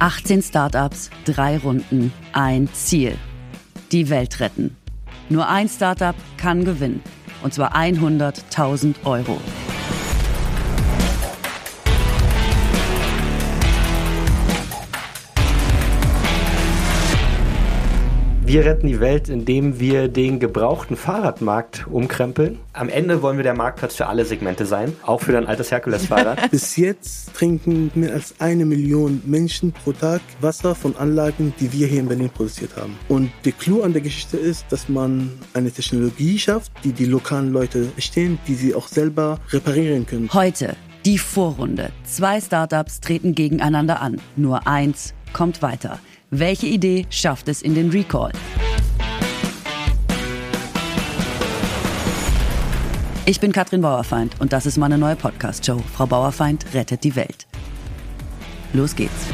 18 Startups, drei Runden, ein Ziel. Die Welt retten. Nur ein Startup kann gewinnen. Und zwar 100.000 Euro. Wir retten die Welt, indem wir den gebrauchten Fahrradmarkt umkrempeln. Am Ende wollen wir der Marktplatz für alle Segmente sein, auch für dein altes Herkules-Fahrrad. Bis jetzt trinken mehr als eine Million Menschen pro Tag Wasser von Anlagen, die wir hier in Berlin produziert haben. Und der Clou an der Geschichte ist, dass man eine Technologie schafft, die die lokalen Leute verstehen, die sie auch selber reparieren können. Heute die Vorrunde. Zwei Startups treten gegeneinander an. Nur eins kommt weiter. Welche Idee schafft es in den Recall? Ich bin Katrin Bauerfeind und das ist meine neue Podcast-Show. Frau Bauerfeind rettet die Welt. Los geht's.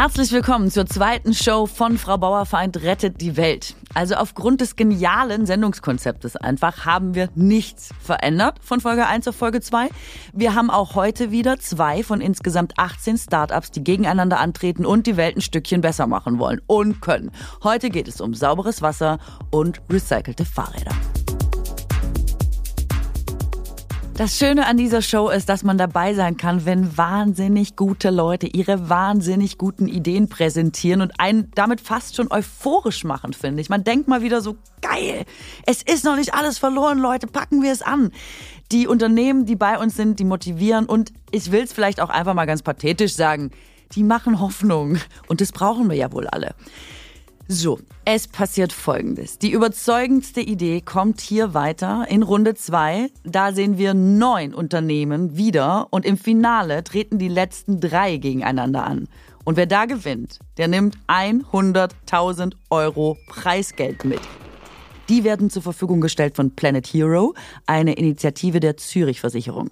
Herzlich willkommen zur zweiten Show von Frau Bauerfeind rettet die Welt. Also aufgrund des genialen Sendungskonzeptes einfach haben wir nichts verändert von Folge 1 auf Folge 2. Wir haben auch heute wieder zwei von insgesamt 18 Startups, die gegeneinander antreten und die Welt ein Stückchen besser machen wollen und können. Heute geht es um sauberes Wasser und recycelte Fahrräder. Das Schöne an dieser Show ist, dass man dabei sein kann, wenn wahnsinnig gute Leute ihre wahnsinnig guten Ideen präsentieren und einen damit fast schon euphorisch machen, finde ich. Man denkt mal wieder so, geil, es ist noch nicht alles verloren, Leute, packen wir es an. Die Unternehmen, die bei uns sind, die motivieren und ich will es vielleicht auch einfach mal ganz pathetisch sagen, die machen Hoffnung und das brauchen wir ja wohl alle. So, es passiert Folgendes. Die überzeugendste Idee kommt hier weiter in Runde zwei. Da sehen wir neun Unternehmen wieder und im Finale treten die letzten drei gegeneinander an. Und wer da gewinnt, der nimmt 100.000 Euro Preisgeld mit. Die werden zur Verfügung gestellt von Planet Hero, eine Initiative der Zürich Versicherung.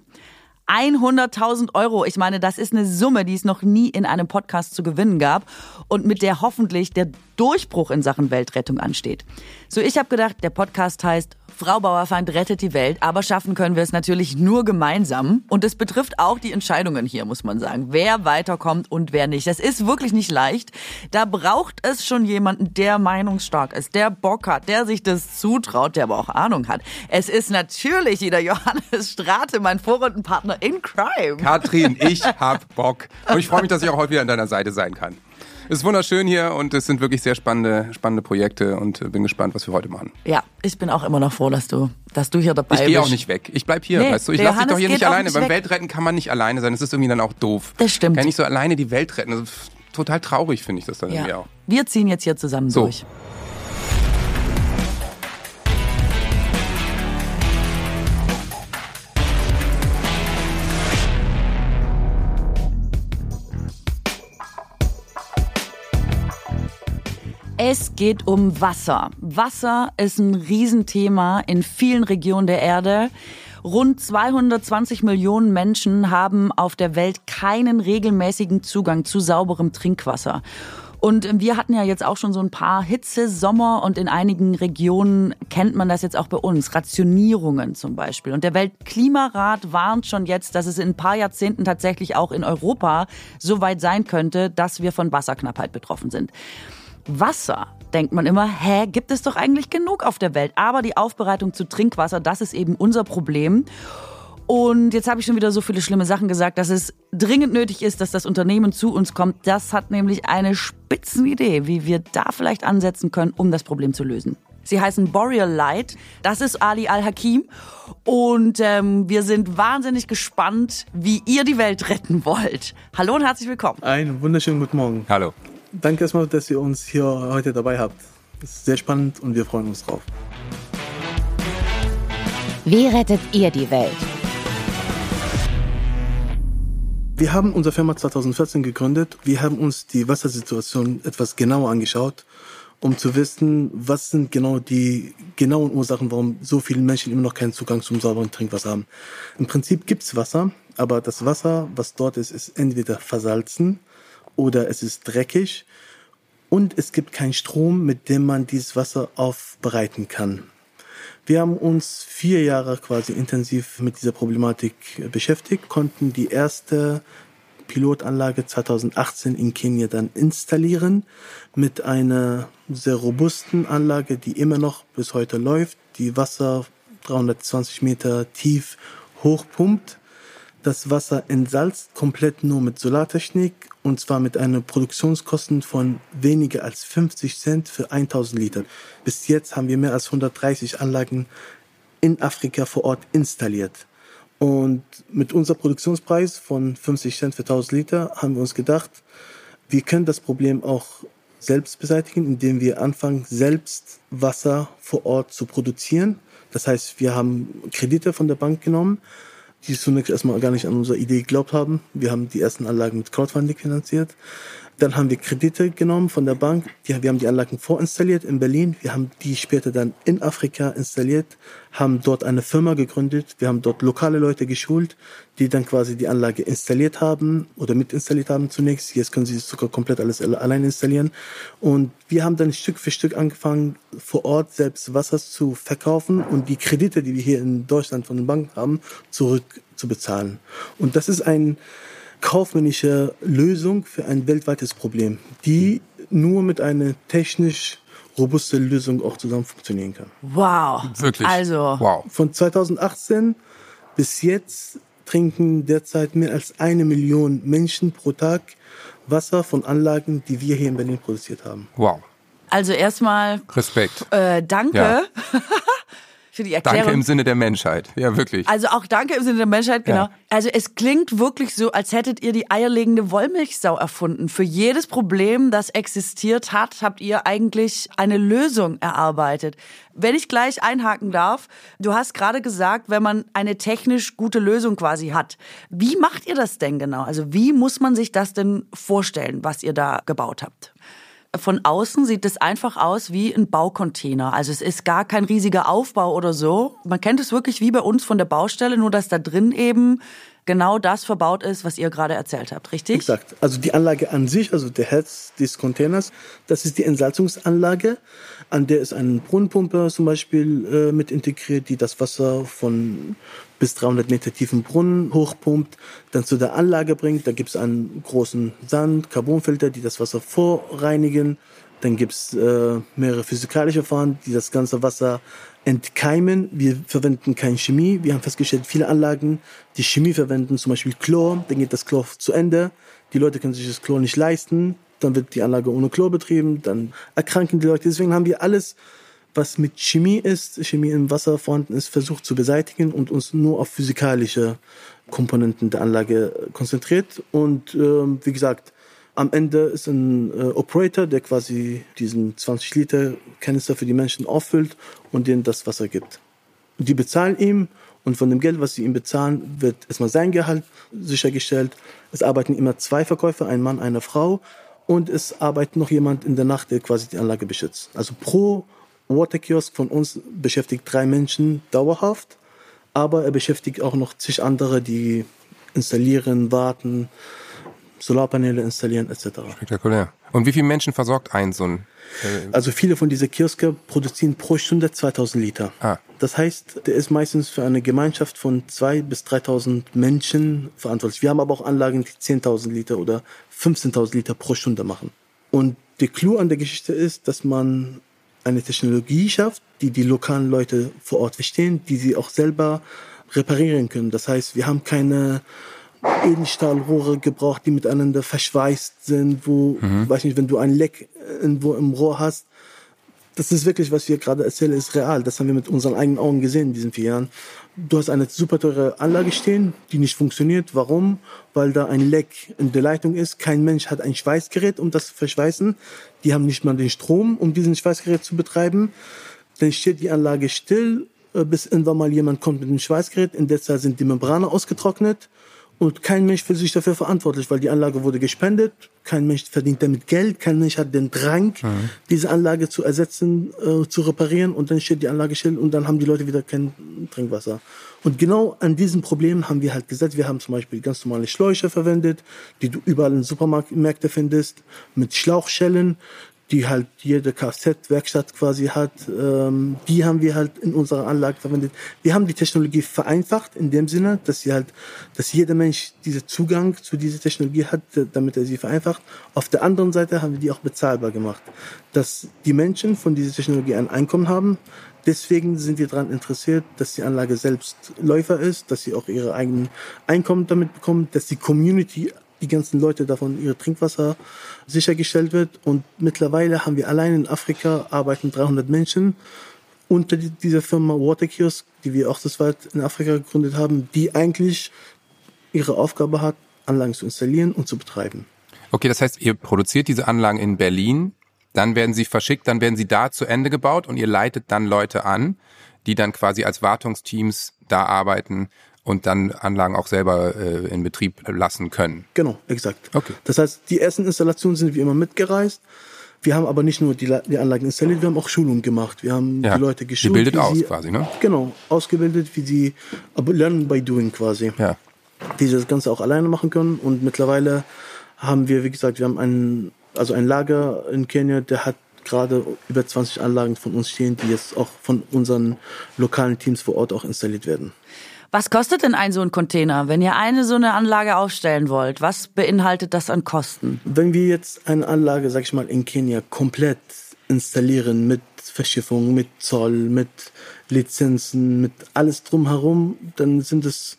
100.000 Euro. Ich meine, das ist eine Summe, die es noch nie in einem Podcast zu gewinnen gab und mit der hoffentlich der Durchbruch in Sachen Weltrettung ansteht. So, ich habe gedacht, der Podcast heißt Frau Bauerfeind rettet die Welt, aber schaffen können wir es natürlich nur gemeinsam. Und es betrifft auch die Entscheidungen hier, muss man sagen. Wer weiterkommt und wer nicht. Das ist wirklich nicht leicht. Da braucht es schon jemanden, der meinungsstark ist, der Bock hat, der sich das zutraut, der aber auch Ahnung hat. Es ist natürlich wieder Johannes Strate, mein Vorrundenpartner in Crime. Katrin, ich hab Bock. Und ich freue mich, dass ich auch heute wieder an deiner Seite sein kann. Es ist wunderschön hier und es sind wirklich sehr spannende, spannende Projekte und bin gespannt, was wir heute machen. Ja, ich bin auch immer noch froh, dass du, dass du hier dabei ich bist. Ich gehe auch nicht weg. Ich bleib hier, nee, weißt du. Ich lasse dich doch hier nicht alleine. Nicht Beim Weltretten kann man nicht alleine sein. Das ist irgendwie dann auch doof. Das stimmt. Kann nicht so alleine die Welt retten. total traurig finde ich das dann ja. irgendwie auch. Wir ziehen jetzt hier zusammen so. durch. Es geht um Wasser. Wasser ist ein Riesenthema in vielen Regionen der Erde. Rund 220 Millionen Menschen haben auf der Welt keinen regelmäßigen Zugang zu sauberem Trinkwasser. Und wir hatten ja jetzt auch schon so ein paar Hitze, Sommer und in einigen Regionen kennt man das jetzt auch bei uns. Rationierungen zum Beispiel. Und der Weltklimarat warnt schon jetzt, dass es in ein paar Jahrzehnten tatsächlich auch in Europa so weit sein könnte, dass wir von Wasserknappheit betroffen sind. Wasser denkt man immer, hä, gibt es doch eigentlich genug auf der Welt. Aber die Aufbereitung zu Trinkwasser, das ist eben unser Problem. Und jetzt habe ich schon wieder so viele schlimme Sachen gesagt, dass es dringend nötig ist, dass das Unternehmen zu uns kommt. Das hat nämlich eine Spitzenidee, wie wir da vielleicht ansetzen können, um das Problem zu lösen. Sie heißen Boreal Light. Das ist Ali Al-Hakim. Und ähm, wir sind wahnsinnig gespannt, wie ihr die Welt retten wollt. Hallo und herzlich willkommen. Einen wunderschönen guten Morgen. Hallo. Danke erstmal, dass ihr uns hier heute dabei habt. Das ist sehr spannend und wir freuen uns drauf. Wie rettet ihr die Welt? Wir haben unsere Firma 2014 gegründet. Wir haben uns die Wassersituation etwas genauer angeschaut, um zu wissen, was sind genau die genauen Ursachen, warum so viele Menschen immer noch keinen Zugang zum sauberen Trinkwasser haben. Im Prinzip gibt's Wasser, aber das Wasser, was dort ist, ist entweder versalzen oder es ist dreckig und es gibt keinen Strom, mit dem man dieses Wasser aufbereiten kann. Wir haben uns vier Jahre quasi intensiv mit dieser Problematik beschäftigt, konnten die erste Pilotanlage 2018 in Kenia dann installieren mit einer sehr robusten Anlage, die immer noch bis heute läuft, die Wasser 320 Meter tief hochpumpt, das Wasser entsalzt komplett nur mit Solartechnik und zwar mit einer Produktionskosten von weniger als 50 Cent für 1000 Liter. Bis jetzt haben wir mehr als 130 Anlagen in Afrika vor Ort installiert. Und mit unserem Produktionspreis von 50 Cent für 1000 Liter haben wir uns gedacht, wir können das Problem auch selbst beseitigen, indem wir anfangen, selbst Wasser vor Ort zu produzieren. Das heißt, wir haben Kredite von der Bank genommen, die zunächst erstmal gar nicht an unsere Idee geglaubt haben. Wir haben die ersten Anlagen mit Crowdfunding finanziert. Dann haben wir Kredite genommen von der Bank. Die, wir haben die Anlagen vorinstalliert in Berlin. Wir haben die später dann in Afrika installiert, haben dort eine Firma gegründet. Wir haben dort lokale Leute geschult, die dann quasi die Anlage installiert haben oder mit installiert haben zunächst. Jetzt können sie sogar komplett alles allein installieren. Und wir haben dann Stück für Stück angefangen, vor Ort selbst Wasser zu verkaufen und die Kredite, die wir hier in Deutschland von den Banken haben, zurückzubezahlen. Und das ist ein kaufmännische Lösung für ein weltweites Problem, die nur mit einer technisch robuste Lösung auch zusammen funktionieren kann. Wow. Wirklich. Also. Wow. Von 2018 bis jetzt trinken derzeit mehr als eine Million Menschen pro Tag Wasser von Anlagen, die wir hier in Berlin produziert haben. Wow. Also erstmal Respekt. äh, danke Ja. für die Erklärung. Danke im Sinne der Menschheit. Ja, wirklich. Also auch danke im Sinne der Menschheit, genau. Ja. Also es klingt wirklich so, als hättet ihr die eierlegende Wollmilchsau erfunden. Für jedes Problem, das existiert hat, habt ihr eigentlich eine Lösung erarbeitet. Wenn ich gleich einhaken darf, du hast gerade gesagt, wenn man eine technisch gute Lösung quasi hat. Wie macht ihr das denn genau? Also wie muss man sich das denn vorstellen, was ihr da gebaut habt? Von außen sieht es einfach aus wie ein Baucontainer. Also es ist gar kein riesiger Aufbau oder so. Man kennt es wirklich wie bei uns von der Baustelle, nur dass da drin eben genau das verbaut ist, was ihr gerade erzählt habt, richtig? Exakt. Also die Anlage an sich, also der Herz des Containers, das ist die Entsalzungsanlage. An der ist eine Brunnenpumpe zum Beispiel äh, mit integriert, die das Wasser von bis 300 Meter tiefen Brunnen hochpumpt, dann zu der Anlage bringt. Da gibt es einen großen Sand, Carbonfilter, die das Wasser vorreinigen. Dann gibt es äh, mehrere physikalische Verfahren, die das ganze Wasser entkeimen. Wir verwenden keine Chemie. Wir haben festgestellt, viele Anlagen, die Chemie verwenden, zum Beispiel Chlor, dann geht das Chlor zu Ende. Die Leute können sich das Chlor nicht leisten. Dann wird die Anlage ohne Chlor betrieben. Dann erkranken die Leute. Deswegen haben wir alles, was mit Chemie ist, Chemie im Wasser vorhanden ist, versucht zu beseitigen und uns nur auf physikalische Komponenten der Anlage konzentriert. Und ähm, wie gesagt, am Ende ist ein äh, Operator, der quasi diesen 20 Liter Kanister für die Menschen auffüllt und denen das Wasser gibt. Die bezahlen ihm und von dem Geld, was sie ihm bezahlen, wird erstmal sein Gehalt sichergestellt. Es arbeiten immer zwei Verkäufer, ein Mann, eine Frau und es arbeitet noch jemand in der Nacht, der quasi die Anlage beschützt. Also pro Waterkiosk von uns beschäftigt drei Menschen dauerhaft, aber er beschäftigt auch noch zig andere, die installieren, warten, Solarpaneele installieren etc. Spektakulär. Und wie viele Menschen versorgt ein so ein? Äh, Also viele von diesen Kioske produzieren pro Stunde 2000 Liter. Ah. Das heißt, der ist meistens für eine Gemeinschaft von 2.000 bis 3.000 Menschen verantwortlich. Wir haben aber auch Anlagen, die 10.000 Liter oder 15.000 Liter pro Stunde machen. Und der Clou an der Geschichte ist, dass man eine Technologie schafft, die die lokalen Leute vor Ort verstehen, die sie auch selber reparieren können. Das heißt, wir haben keine Edelstahlrohre gebraucht, die miteinander verschweißt sind, wo, weiß nicht, wenn du ein Leck irgendwo im Rohr hast, das ist wirklich, was wir gerade erzählen, ist real. Das haben wir mit unseren eigenen Augen gesehen in diesen vier Jahren. Du hast eine super teure Anlage stehen, die nicht funktioniert. Warum? Weil da ein Leck in der Leitung ist. Kein Mensch hat ein Schweißgerät, um das zu verschweißen. Die haben nicht mal den Strom, um diesen Schweißgerät zu betreiben. Dann steht die Anlage still, äh, bis irgendwann mal jemand kommt mit dem Schweißgerät. In der Zeit sind die Membrane ausgetrocknet. Und kein Mensch fühlt sich dafür verantwortlich, weil die Anlage wurde gespendet. Kein Mensch verdient damit Geld. Kein Mensch hat den Drang, diese Anlage zu ersetzen, äh, zu reparieren. Und dann steht die Anlage still und dann haben die Leute wieder kein Trinkwasser. Und genau an diesem Problem haben wir halt gesetzt. Wir haben zum Beispiel ganz normale Schläuche verwendet, die du überall in Supermärkten findest, mit Schlauchschellen. Die halt jede Kfz-Werkstatt quasi hat, ähm, die haben wir halt in unserer Anlage verwendet. Wir haben die Technologie vereinfacht in dem Sinne, dass sie halt, dass jeder Mensch diesen Zugang zu dieser Technologie hat, damit er sie vereinfacht. Auf der anderen Seite haben wir die auch bezahlbar gemacht, dass die Menschen von dieser Technologie ein Einkommen haben. Deswegen sind wir daran interessiert, dass die Anlage selbst Läufer ist, dass sie auch ihre eigenen Einkommen damit bekommen, dass die Community die ganzen Leute davon ihre Trinkwasser sichergestellt wird. Und mittlerweile haben wir allein in Afrika arbeiten 300 Menschen unter dieser Firma Waterkiosk, die wir auch das weit in Afrika gegründet haben, die eigentlich ihre Aufgabe hat, Anlagen zu installieren und zu betreiben. Okay, das heißt, ihr produziert diese Anlagen in Berlin, dann werden sie verschickt, dann werden sie da zu Ende gebaut und ihr leitet dann Leute an, die dann quasi als Wartungsteams da arbeiten und dann Anlagen auch selber äh, in Betrieb lassen können. Genau, exakt. Okay. Das heißt, die ersten Installationen sind wie immer mitgereist. Wir haben aber nicht nur die, die Anlagen installiert, wir haben auch Schulungen gemacht. Wir haben ja. die Leute geschult. Ihr bildet aus sie, quasi, ne? Genau, ausgebildet, wie sie, aber lernen by doing quasi. Ja. Sie das Ganze auch alleine machen können. Und mittlerweile haben wir, wie gesagt, wir haben ein, also ein Lager in Kenia, der hat gerade über 20 Anlagen von uns stehen, die jetzt auch von unseren lokalen Teams vor Ort auch installiert werden. Was kostet denn ein so ein Container, wenn ihr eine so eine Anlage aufstellen wollt? Was beinhaltet das an Kosten? Wenn wir jetzt eine Anlage, sag ich mal, in Kenia komplett installieren mit Verschiffung, mit Zoll, mit Lizenzen, mit alles drumherum, dann sind es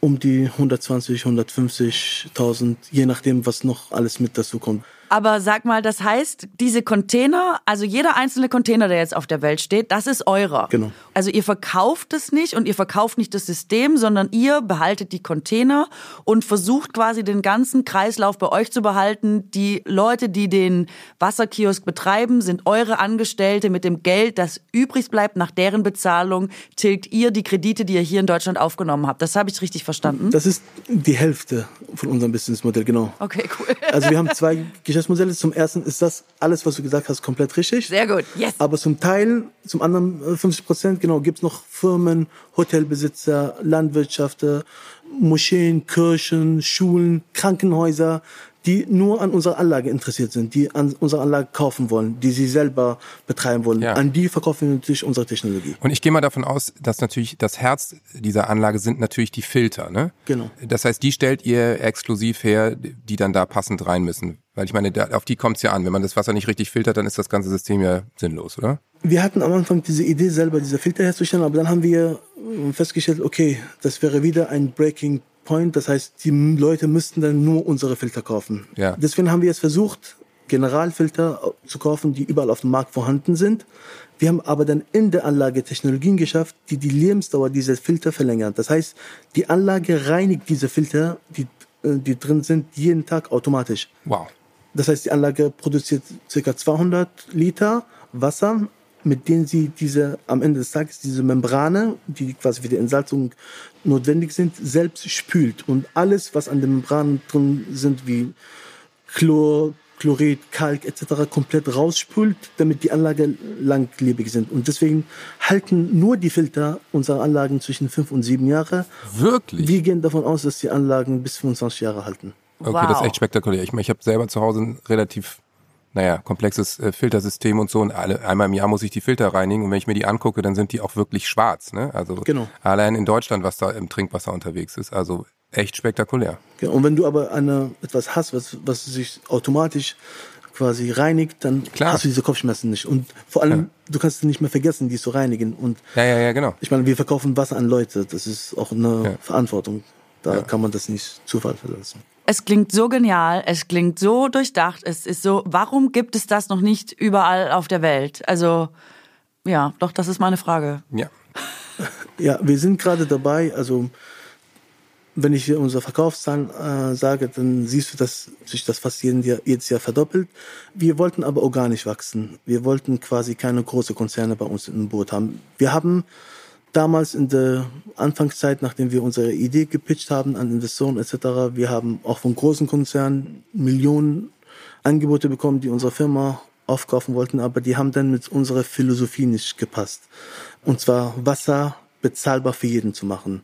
um die 120, 150.000, je nachdem, was noch alles mit dazu kommt. Aber sag mal, das heißt, diese Container, also jeder einzelne Container, der jetzt auf der Welt steht, das ist eurer. Genau. Also ihr verkauft es nicht und ihr verkauft nicht das System, sondern ihr behaltet die Container und versucht quasi den ganzen Kreislauf bei euch zu behalten. Die Leute, die den Wasserkiosk betreiben, sind eure Angestellte. Mit dem Geld, das übrig bleibt nach deren Bezahlung, tilgt ihr die Kredite, die ihr hier in Deutschland aufgenommen habt. Das habe ich richtig verstanden? Das ist die Hälfte von unserem Businessmodell, genau. Okay, cool. Also wir haben zwei Geschäftsmodelle. Zum ersten ist das alles, was du gesagt hast, komplett richtig. Sehr gut, yes. Aber zum Teil, zum anderen 50 äh, Prozent, genau, gibt es noch Firmen, Hotelbesitzer, Landwirtschaften, Moscheen, Kirchen, Schulen, Krankenhäuser, die nur an unserer Anlage interessiert sind, die an unserer Anlage kaufen wollen, die sie selber betreiben wollen. Ja. An die verkaufen wir natürlich unsere Technologie. Und ich gehe mal davon aus, dass natürlich das Herz dieser Anlage sind natürlich die Filter, ne? Genau. Das heißt, die stellt ihr exklusiv her, die dann da passend rein müssen. Weil ich meine, auf die kommt es ja an. Wenn man das Wasser nicht richtig filtert, dann ist das ganze System ja sinnlos, oder? Wir hatten am Anfang diese Idee, selber diese Filter herzustellen, aber dann haben wir festgestellt, okay, das wäre wieder ein Breaking Point. Das heißt, die Leute müssten dann nur unsere Filter kaufen. Ja. Deswegen haben wir jetzt versucht, Generalfilter zu kaufen, die überall auf dem Markt vorhanden sind. Wir haben aber dann in der Anlage Technologien geschafft, die die Lebensdauer dieser Filter verlängern. Das heißt, die Anlage reinigt diese Filter, die, äh, die drin sind, jeden Tag automatisch. Wow. Das heißt, die Anlage produziert ca. 200 Liter Wasser mit denen sie diese, am Ende des Tages diese Membrane, die quasi für die Entsalzung notwendig sind, selbst spült. Und alles, was an den Membranen drin sind, wie Chlor, Chlorid, Kalk etc. komplett rausspült, damit die Anlagen langlebig sind. Und deswegen halten nur die Filter unserer Anlagen zwischen fünf und sieben Jahre. Wirklich? Wir gehen davon aus, dass die Anlagen bis 25 Jahre halten. Okay, wow. das ist echt spektakulär. Ich, meine, ich habe selber zu Hause ein relativ naja, komplexes äh, Filtersystem und so und alle, einmal im Jahr muss ich die Filter reinigen und wenn ich mir die angucke, dann sind die auch wirklich schwarz, ne? Also genau. allein in Deutschland, was da im Trinkwasser unterwegs ist, also echt spektakulär. Ja, und wenn du aber eine, etwas hast, was, was sich automatisch quasi reinigt, dann Klar. hast du diese Kopfschmerzen nicht. Und vor allem, ja. du kannst es nicht mehr vergessen, die zu reinigen. Und ja, ja, ja, genau. Ich meine, wir verkaufen Wasser an Leute. Das ist auch eine ja. Verantwortung. Da kann man das nicht Zufall verlassen. Es klingt so genial, es klingt so durchdacht, es ist so, warum gibt es das noch nicht überall auf der Welt? Also, ja, doch, das ist meine Frage. Ja. Ja, wir sind gerade dabei, also wenn ich unsere Verkaufszahlen äh, sage, dann siehst du, dass sich das fast jeden Jahr, jedes Jahr verdoppelt. Wir wollten aber organisch wachsen. Wir wollten quasi keine großen Konzerne bei uns im Boot haben. Wir haben damals in der Anfangszeit, nachdem wir unsere Idee gepitcht haben an Investoren etc., wir haben auch von großen Konzernen Millionen Angebote bekommen, die unsere Firma aufkaufen wollten, aber die haben dann mit unserer Philosophie nicht gepasst. Und zwar Wasser bezahlbar für jeden zu machen.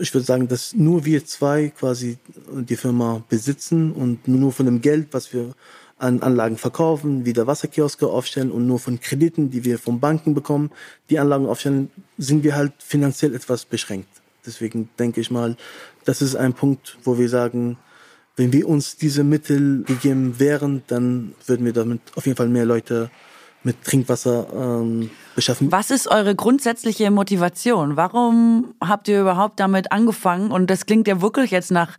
Ich würde sagen, dass nur wir zwei quasi die Firma besitzen und nur von dem Geld, was wir an Anlagen verkaufen, wieder Wasserkioske aufstellen und nur von Krediten, die wir von Banken bekommen, die Anlagen aufstellen, sind wir halt finanziell etwas beschränkt. Deswegen denke ich mal, das ist ein Punkt, wo wir sagen, wenn wir uns diese Mittel gegeben wären, dann würden wir damit auf jeden Fall mehr Leute mit Trinkwasser ähm, beschaffen. Was ist eure grundsätzliche Motivation? Warum habt ihr überhaupt damit angefangen? Und das klingt ja wirklich jetzt nach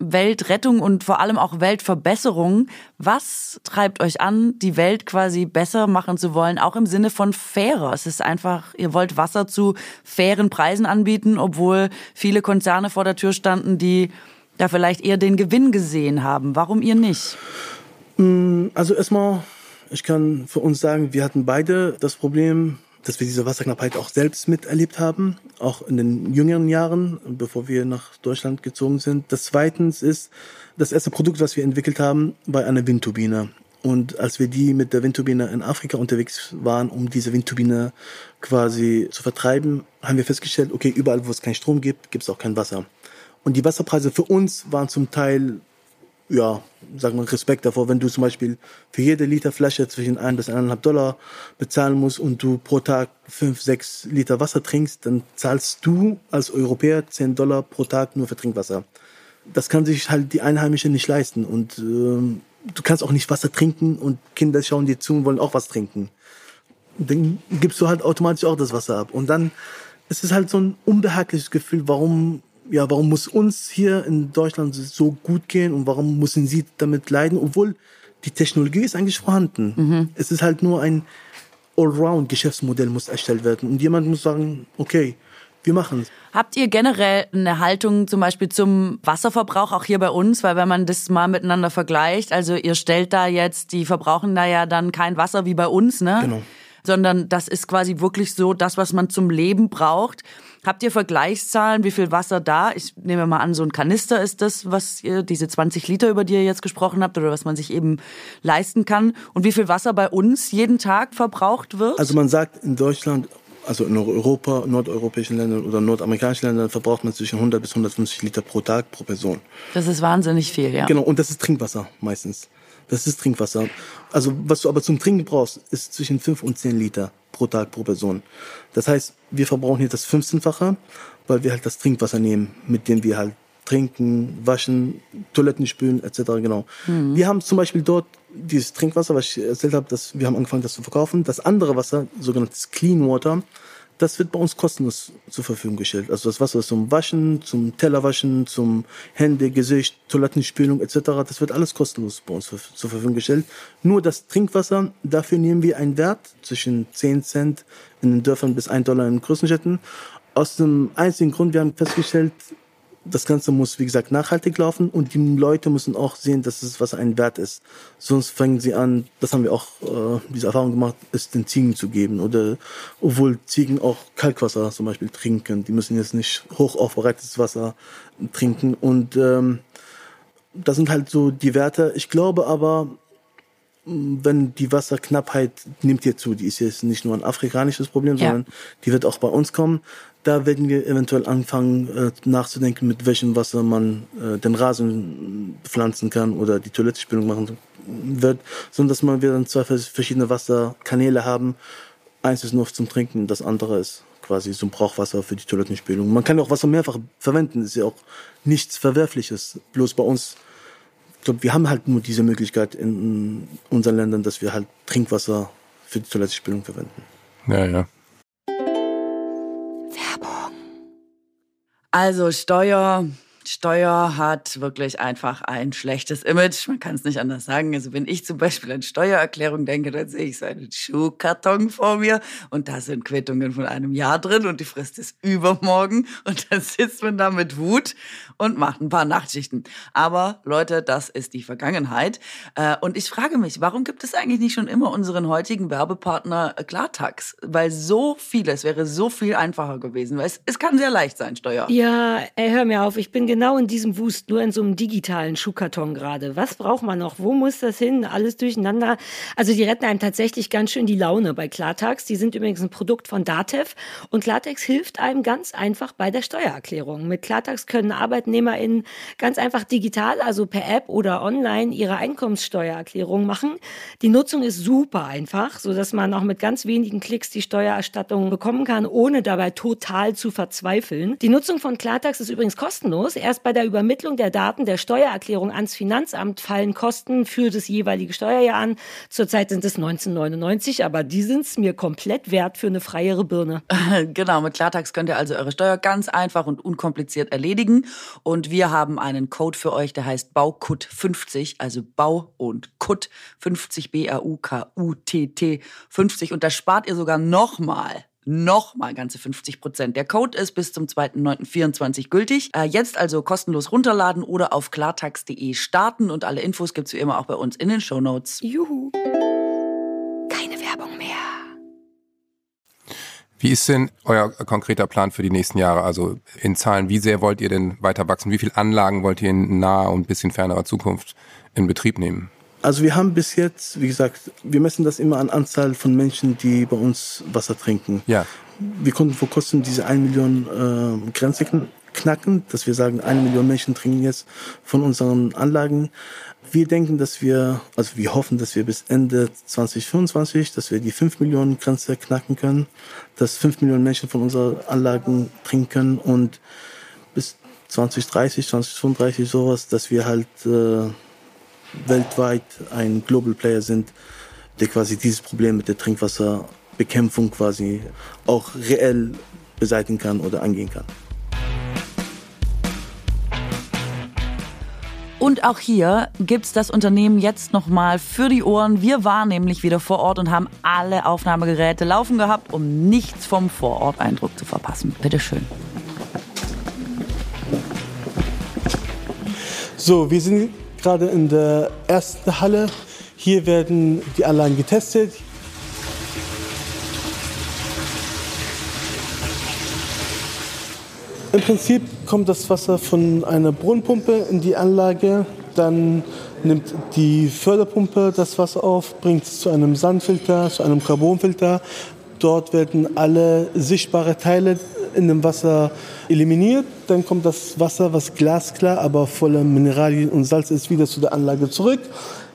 Weltrettung und vor allem auch Weltverbesserung. Was treibt euch an, die Welt quasi besser machen zu wollen, auch im Sinne von fairer? Es ist einfach, ihr wollt Wasser zu fairen Preisen anbieten, obwohl viele Konzerne vor der Tür standen, die da vielleicht eher den Gewinn gesehen haben. Warum ihr nicht? Mm, also erstmal, ich kann für uns sagen, wir hatten beide das Problem, dass wir diese Wasserknappheit auch selbst miterlebt haben, auch in den jüngeren Jahren, bevor wir nach Deutschland gezogen sind. Das zweitens ist, das erste Produkt, was wir entwickelt haben, war eine Windturbine. Und als wir die mit der Windturbine in Afrika unterwegs waren, um diese Windturbine quasi zu vertreiben, haben wir festgestellt, okay, überall, wo es keinen Strom gibt, gibt es auch kein Wasser. Und die Wasserpreise für uns waren zum Teil, ja, sagen wir Respekt davor, wenn du zum Beispiel für jede Liter Flasche zwischen ein bis eineinhalb Dollar bezahlen musst und du pro Tag fünf, sechs Liter Wasser trinkst, dann zahlst du als Europäer zehn Dollar pro Tag nur für Trinkwasser. Das kann sich halt die Einheimische nicht leisten und äh, du kannst auch nicht Wasser trinken und Kinder schauen dir zu und wollen auch was trinken. Dann gibst du halt automatisch auch das Wasser ab und dann ist es halt so ein unbehagliches Gefühl, warum ja, warum muss uns hier in Deutschland so gut gehen und warum müssen sie damit leiden, obwohl die Technologie ist eigentlich vorhanden. Mhm. Es ist halt nur ein Allround-Geschäftsmodell muss erstellt werden und jemand muss sagen, okay, wir machen es. Habt ihr generell eine Haltung zum Beispiel zum Wasserverbrauch auch hier bei uns? Weil wenn man das mal miteinander vergleicht, also ihr stellt da jetzt, die verbrauchen da ja dann kein Wasser wie bei uns, ne? Genau. Sondern das ist quasi wirklich so das, was man zum Leben braucht. Habt ihr Vergleichszahlen, wie viel Wasser da? Ich nehme mal an, so ein Kanister ist das, was ihr, diese 20 Liter, über die ihr jetzt gesprochen habt, oder was man sich eben leisten kann. Und wie viel Wasser bei uns jeden Tag verbraucht wird? Also man sagt in Deutschland, also in Europa, nordeuropäischen Ländern oder nordamerikanischen Ländern verbraucht man zwischen 100 bis 150 Liter pro Tag pro Person. Das ist wahnsinnig viel, ja. Genau, und das ist Trinkwasser meistens. Das ist Trinkwasser. Also was du aber zum Trinken brauchst, ist zwischen 5 und 10 Liter pro Tag pro Person. Das heißt, wir verbrauchen hier das 15-fache, weil wir halt das Trinkwasser nehmen, mit dem wir halt trinken, waschen, Toiletten spülen etc. Genau. Mhm. Wir haben zum Beispiel dort dieses Trinkwasser, was ich erzählt habe, dass wir haben angefangen, das zu verkaufen. Das andere Wasser, sogenanntes Clean Water, das wird bei uns kostenlos zur Verfügung gestellt. Also das Wasser zum Waschen, zum Tellerwaschen, zum Hände, Gesicht, Toilettenspülung etc. Das wird alles kostenlos bei uns zur Verfügung gestellt. Nur das Trinkwasser, dafür nehmen wir einen Wert zwischen 10 Cent in den Dörfern bis 1 Dollar in den größten Städten. Aus dem einzigen Grund, wir haben festgestellt, das Ganze muss, wie gesagt, nachhaltig laufen und die Leute müssen auch sehen, dass es was ein Wert ist. Sonst fangen sie an, das haben wir auch äh, diese Erfahrung gemacht, es den Ziegen zu geben. Oder obwohl Ziegen auch Kalkwasser zum Beispiel trinken. Die müssen jetzt nicht hoch aufbereitetes Wasser trinken. Und ähm, das sind halt so die Werte. Ich glaube aber, wenn die Wasserknappheit nimmt hier zu, die ist jetzt nicht nur ein afrikanisches Problem, ja. sondern die wird auch bei uns kommen. Da werden wir eventuell anfangen äh, nachzudenken, mit welchem Wasser man äh, den Rasen pflanzen kann oder die Toilettenspülung machen wird, sondern dass man wir dann zwei verschiedene Wasserkanäle haben. Eins ist nur zum Trinken, das andere ist quasi so ein Brauchwasser für die Toilettenspülung. Man kann auch Wasser mehrfach verwenden, ist ja auch nichts Verwerfliches. Bloß bei uns ich glaube, wir haben halt nur diese Möglichkeit in unseren Ländern, dass wir halt Trinkwasser für die Toilettenspülung verwenden. Ja, ja. Also Steuer, Steuer hat wirklich einfach ein schlechtes Image. Man kann es nicht anders sagen. Also wenn ich zum Beispiel an Steuererklärung denke, dann sehe ich so einen Schuhkarton vor mir und da sind Quittungen von einem Jahr drin und die Frist ist übermorgen und dann sitzt man da mit Wut und macht ein paar Nachtschichten. Aber Leute, das ist die Vergangenheit. Äh, und ich frage mich, warum gibt es eigentlich nicht schon immer unseren heutigen Werbepartner Klartax? Weil so vieles wäre so viel einfacher gewesen. Weil es, es kann sehr leicht sein, Steuer. Ja, ey, hör mir auf. Ich bin genau in diesem Wust, nur in so einem digitalen Schuhkarton gerade. Was braucht man noch? Wo muss das hin? Alles durcheinander. Also die retten einem tatsächlich ganz schön die Laune bei Klartax. Die sind übrigens ein Produkt von Datev und Klartax hilft einem ganz einfach bei der Steuererklärung. Mit Klartax können ArbeitnehmerInnen ganz einfach digital, also per App oder online, ihre Einkommenssteuererklärung machen. Die Nutzung ist super einfach, so dass man auch mit ganz wenigen Klicks die Steuererstattung bekommen kann, ohne dabei total zu verzweifeln. Die Nutzung von Klartax ist übrigens kostenlos. Erst bei der Übermittlung der Daten der Steuererklärung ans Finanzamt fallen Kosten für das jeweilige Steuerjahr an. Zurzeit sind es 1999, aber die sind es mir komplett wert für eine freiere Birne. Genau, mit Klartax könnt ihr also eure Steuer ganz einfach und unkompliziert erledigen. Und wir haben einen Code für euch, der heißt BAUKUT50, also Bau und Kut 50 B-A-U-K-U-T-T 50. Und da spart ihr sogar nochmal nochmal ganze 50 Prozent. Der Code ist bis zum 2.9.24 gültig. Äh, jetzt also kostenlos runterladen oder auf klartax.de starten und alle Infos gibt's wie immer auch bei uns in den Show Notes. Juhu. Keine Werbung mehr. Wie ist denn euer konkreter Plan für die nächsten Jahre? Also in Zahlen, wie sehr wollt ihr denn weiter wachsen? Wie viele Anlagen wollt ihr in naher und bisschen fernerer Zukunft in Betrieb nehmen? Also wir haben bis jetzt, wie gesagt, wir messen das immer an Anzahl von Menschen, die bei uns Wasser trinken. Ja. Wir konnten vor kurzem diese 1 Million äh, Grenze knacken, dass wir sagen, eine Million Menschen trinken jetzt von unseren Anlagen. Wir denken, dass wir, also wir hoffen, dass wir bis Ende 2025, dass wir die 5 Millionen Grenze knacken können, dass 5 Millionen Menschen von unseren Anlagen trinken können und bis 2030, 2035 sowas, dass wir halt äh, weltweit ein Global Player sind, der quasi dieses Problem mit der Trinkwasserbekämpfung quasi auch reell beseitigen kann oder angehen kann. Und auch hier gibt's das Unternehmen jetzt nochmal für die Ohren. Wir waren nämlich wieder vor Ort und haben alle Aufnahmegeräte laufen gehabt, um nichts vom Vororteindruck zu verpassen. Bitteschön. So, wir sind gerade in der ersten Halle. Hier werden die Anlagen getestet. Im Prinzip kommt das Wasser von einer Brunnenpumpe in die Anlage. Dann nimmt die Förderpumpe das Wasser auf, bringt es zu einem Sandfilter, zu einem Carbonfilter. Dort werden alle sichtbaren Teile in dem Wasser eliminiert. Dann kommt das Wasser, was glasklar, aber voller Mineralien und Salz ist, wieder zu der Anlage zurück.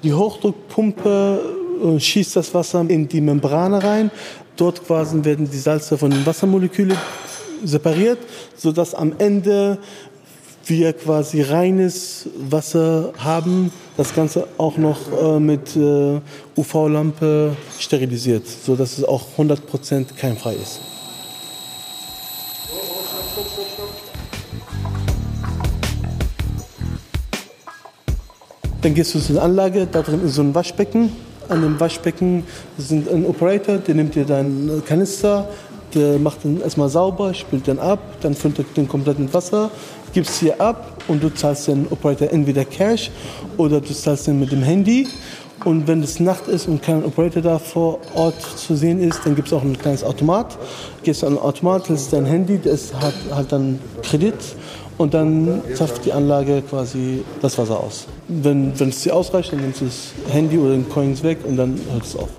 Die Hochdruckpumpe äh, schießt das Wasser in die Membrane rein. Dort quasi werden die Salze von den Wassermolekülen separiert, sodass am Ende wir quasi reines Wasser haben, das Ganze auch noch äh, mit äh, UV-Lampe sterilisiert, sodass es auch 100% keimfrei ist. Dann gehst du zur Anlage, da drin ist so ein Waschbecken. An dem Waschbecken ist ein Operator, der nimmt dir deinen Kanister, der macht den erstmal sauber, spült den ab, dann füllt er den komplett mit Wasser, gibst hier ab und du zahlst den Operator entweder Cash oder du zahlst den mit dem Handy. Und wenn es Nacht ist und kein Operator da vor Ort zu sehen ist, dann gibt es auch ein kleines Automat. Gehst an den Automat, das ist dein Handy, das hat, hat dann Kredit und dann zapft die Anlage quasi das Wasser aus. Wenn es dir ausreicht, dann nimmst du das Handy oder den Coins weg und dann hört es auf.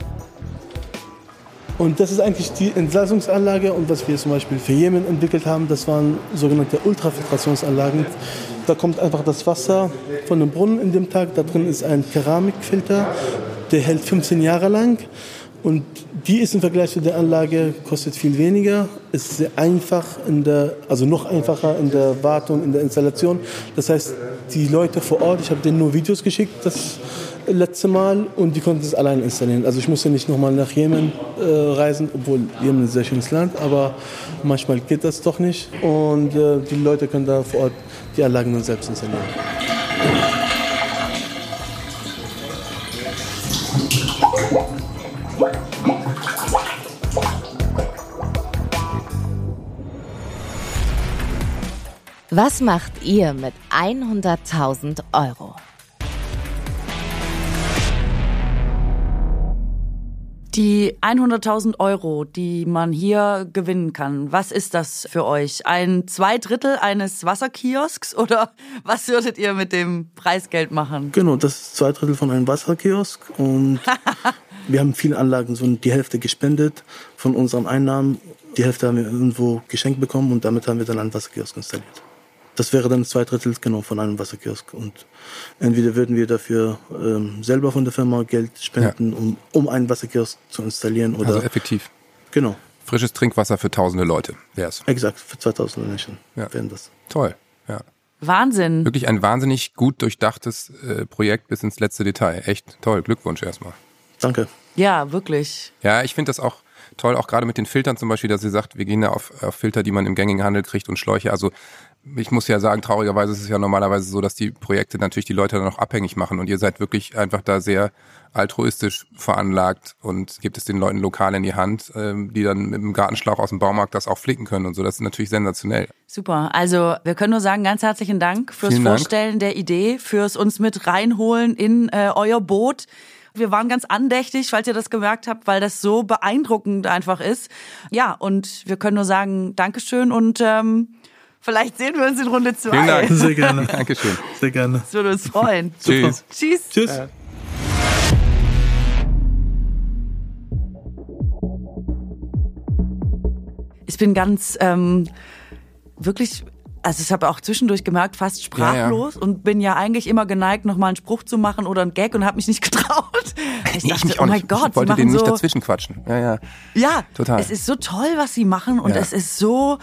Und das ist eigentlich die Entsalzungsanlage und was wir zum Beispiel für Jemen entwickelt haben, das waren sogenannte Ultrafiltrationsanlagen. Da kommt einfach das Wasser von dem Brunnen in dem Tag, da drin ist ein Keramikfilter, der hält 15 Jahre lang und die ist im Vergleich zu der Anlage, kostet viel weniger, ist sehr einfach, in der, also noch einfacher in der Wartung, in der Installation. Das heißt, die Leute vor Ort, ich habe denen nur Videos geschickt, das letzte Mal, und die konnten es allein installieren. Also ich musste nicht nochmal nach Jemen äh, reisen, obwohl Jemen ein sehr schönes Land, aber manchmal geht das doch nicht. Und äh, die Leute können da vor Ort die Anlagen dann selbst installieren. Was macht ihr mit 100.000 Euro? Die 100.000 Euro, die man hier gewinnen kann, was ist das für euch? Ein Zweidrittel eines Wasserkiosks oder was würdet ihr mit dem Preisgeld machen? Genau, das ist zwei Drittel von einem Wasserkiosk und wir haben viele Anlagen, so die Hälfte gespendet von unseren Einnahmen. Die Hälfte haben wir irgendwo geschenkt bekommen und damit haben wir dann einen Wasserkiosk installiert. Das wäre dann zwei Drittel genau von einem Wasserkiosk. Und entweder würden wir dafür ähm, selber von der Firma Geld spenden, ja. um, um einen Wasserkiosk zu installieren. Oder, also effektiv. Genau. Frisches Trinkwasser für tausende Leute wäre es. Exakt, für 2000 Menschen ja. wären das. Toll, ja. Wahnsinn. Wirklich ein wahnsinnig gut durchdachtes äh, Projekt bis ins letzte Detail. Echt toll. Glückwunsch erstmal. Danke. Ja, wirklich. Ja, ich finde das auch toll, auch gerade mit den Filtern zum Beispiel, dass sie sagt, wir gehen da auf, auf Filter, die man im gängigen Handel kriegt und Schläuche. Also ich muss ja sagen, traurigerweise ist es ja normalerweise so, dass die Projekte natürlich die Leute dann noch abhängig machen und ihr seid wirklich einfach da sehr altruistisch veranlagt und gebt es den Leuten lokal in die Hand, ähm, die dann mit dem Gartenschlauch aus dem Baumarkt das auch flicken können und so. Das ist natürlich sensationell. Super. Also wir können nur sagen, ganz herzlichen Dank fürs Vielen Vorstellen Dank. der Idee, fürs uns mit reinholen in äh, euer Boot. Wir waren ganz andächtig, falls ihr das gemerkt habt, weil das so beeindruckend einfach ist. Ja, und wir können nur sagen, Dankeschön und ähm, Vielleicht sehen wir uns in Runde 2. Vielen Dank. Sehr gerne. Dankeschön. Sehr gerne. Das würde uns freuen. Tschüss. Tschüss. Tschüss. Äh. Ich bin ganz ähm, wirklich also ich habe auch zwischendurch gemerkt, fast sprachlos ja, ja. und bin ja eigentlich immer geneigt, nochmal einen Spruch zu machen oder einen Gag und habe mich nicht getraut. Ich dachte, ich oh mein Gott, ich wollte den nicht so, dazwischen quatschen. Ja, ja. Ja, total. Es ist so toll, was sie machen und ja. es ist so,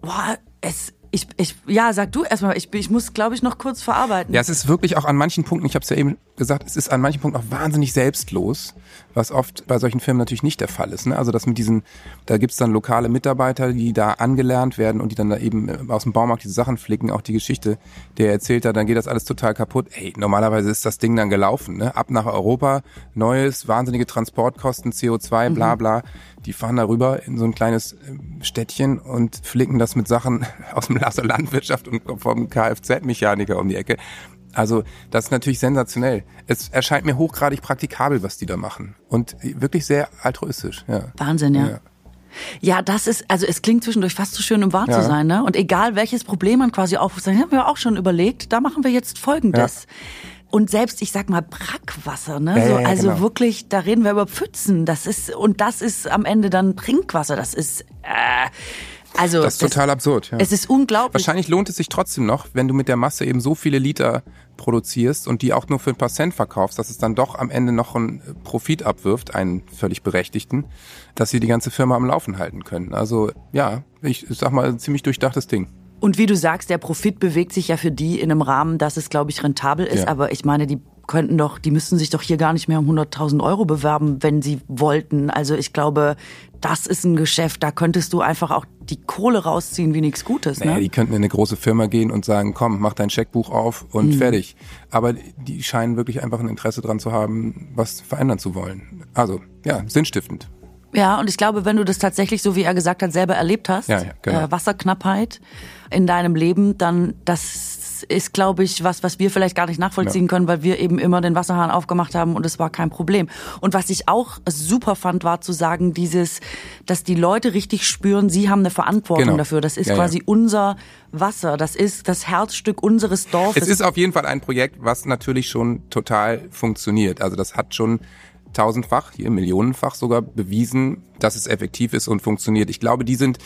boah, es ich, ich, ja, sag du erstmal, ich, ich muss, glaube ich, noch kurz verarbeiten. Ja, es ist wirklich auch an manchen Punkten, ich habe es ja eben gesagt, es ist an manchen Punkten auch wahnsinnig selbstlos, was oft bei solchen Firmen natürlich nicht der Fall ist. Ne? Also das mit diesen, da gibt's dann lokale Mitarbeiter, die da angelernt werden und die dann da eben aus dem Baumarkt diese Sachen flicken, auch die Geschichte, der erzählt hat, dann geht das alles total kaputt. Ey, normalerweise ist das Ding dann gelaufen, ne? Ab nach Europa, neues, wahnsinnige Transportkosten, CO2, bla mhm. bla. Die fahren darüber in so ein kleines ähm, Städtchen und flicken das mit Sachen aus dem Lasse Landwirtschaft und vom Kfz-Mechaniker um die Ecke. Also das ist natürlich sensationell. Es erscheint mir hochgradig praktikabel, was die da machen. Und wirklich sehr altruistisch. Ja. Wahnsinn, ja. ja. Ja, das ist, also es klingt zwischendurch fast zu schön, um wahr ja. zu sein, ne? Und egal welches Problem man quasi aufruft, haben wir auch schon überlegt, da machen wir jetzt Folgendes. Ja. Und selbst, ich sag mal, Brackwasser, ne? Ja, so, also genau. wirklich, da reden wir über Pfützen. Das ist, und das ist am Ende dann Trinkwasser. Das ist, äh, also. Das ist total absurd, ja. Es ist unglaublich. Wahrscheinlich lohnt es sich trotzdem noch, wenn du mit der Masse eben so viele Liter produzierst und die auch nur für ein paar Cent verkaufst, dass es dann doch am Ende noch einen Profit abwirft, einen völlig berechtigten, dass sie die ganze Firma am Laufen halten können. Also, ja, ich sag mal, ein ziemlich durchdachtes Ding. Und wie du sagst, der Profit bewegt sich ja für die in einem Rahmen, dass es, glaube ich, rentabel ist. Ja. Aber ich meine, die könnten doch, die müssten sich doch hier gar nicht mehr um 100.000 Euro bewerben, wenn sie wollten. Also ich glaube, das ist ein Geschäft, da könntest du einfach auch die Kohle rausziehen wie nichts Gutes. Ne? Naja, die könnten in eine große Firma gehen und sagen, komm, mach dein Scheckbuch auf und mhm. fertig. Aber die scheinen wirklich einfach ein Interesse dran zu haben, was verändern zu wollen. Also, ja, sinnstiftend. Ja, und ich glaube, wenn du das tatsächlich, so wie er gesagt hat, selber erlebt hast, ja, ja, genau. äh, Wasserknappheit in deinem Leben, dann das ist, glaube ich, was, was wir vielleicht gar nicht nachvollziehen ja. können, weil wir eben immer den Wasserhahn aufgemacht haben und es war kein Problem. Und was ich auch super fand, war zu sagen, dieses, dass die Leute richtig spüren, sie haben eine Verantwortung genau. dafür. Das ist quasi unser Wasser. Das ist das Herzstück unseres Dorfes. Es ist auf jeden Fall ein Projekt, was natürlich schon total funktioniert. Also das hat schon tausendfach, hier millionenfach sogar bewiesen, dass es effektiv ist und funktioniert. Ich glaube, die sind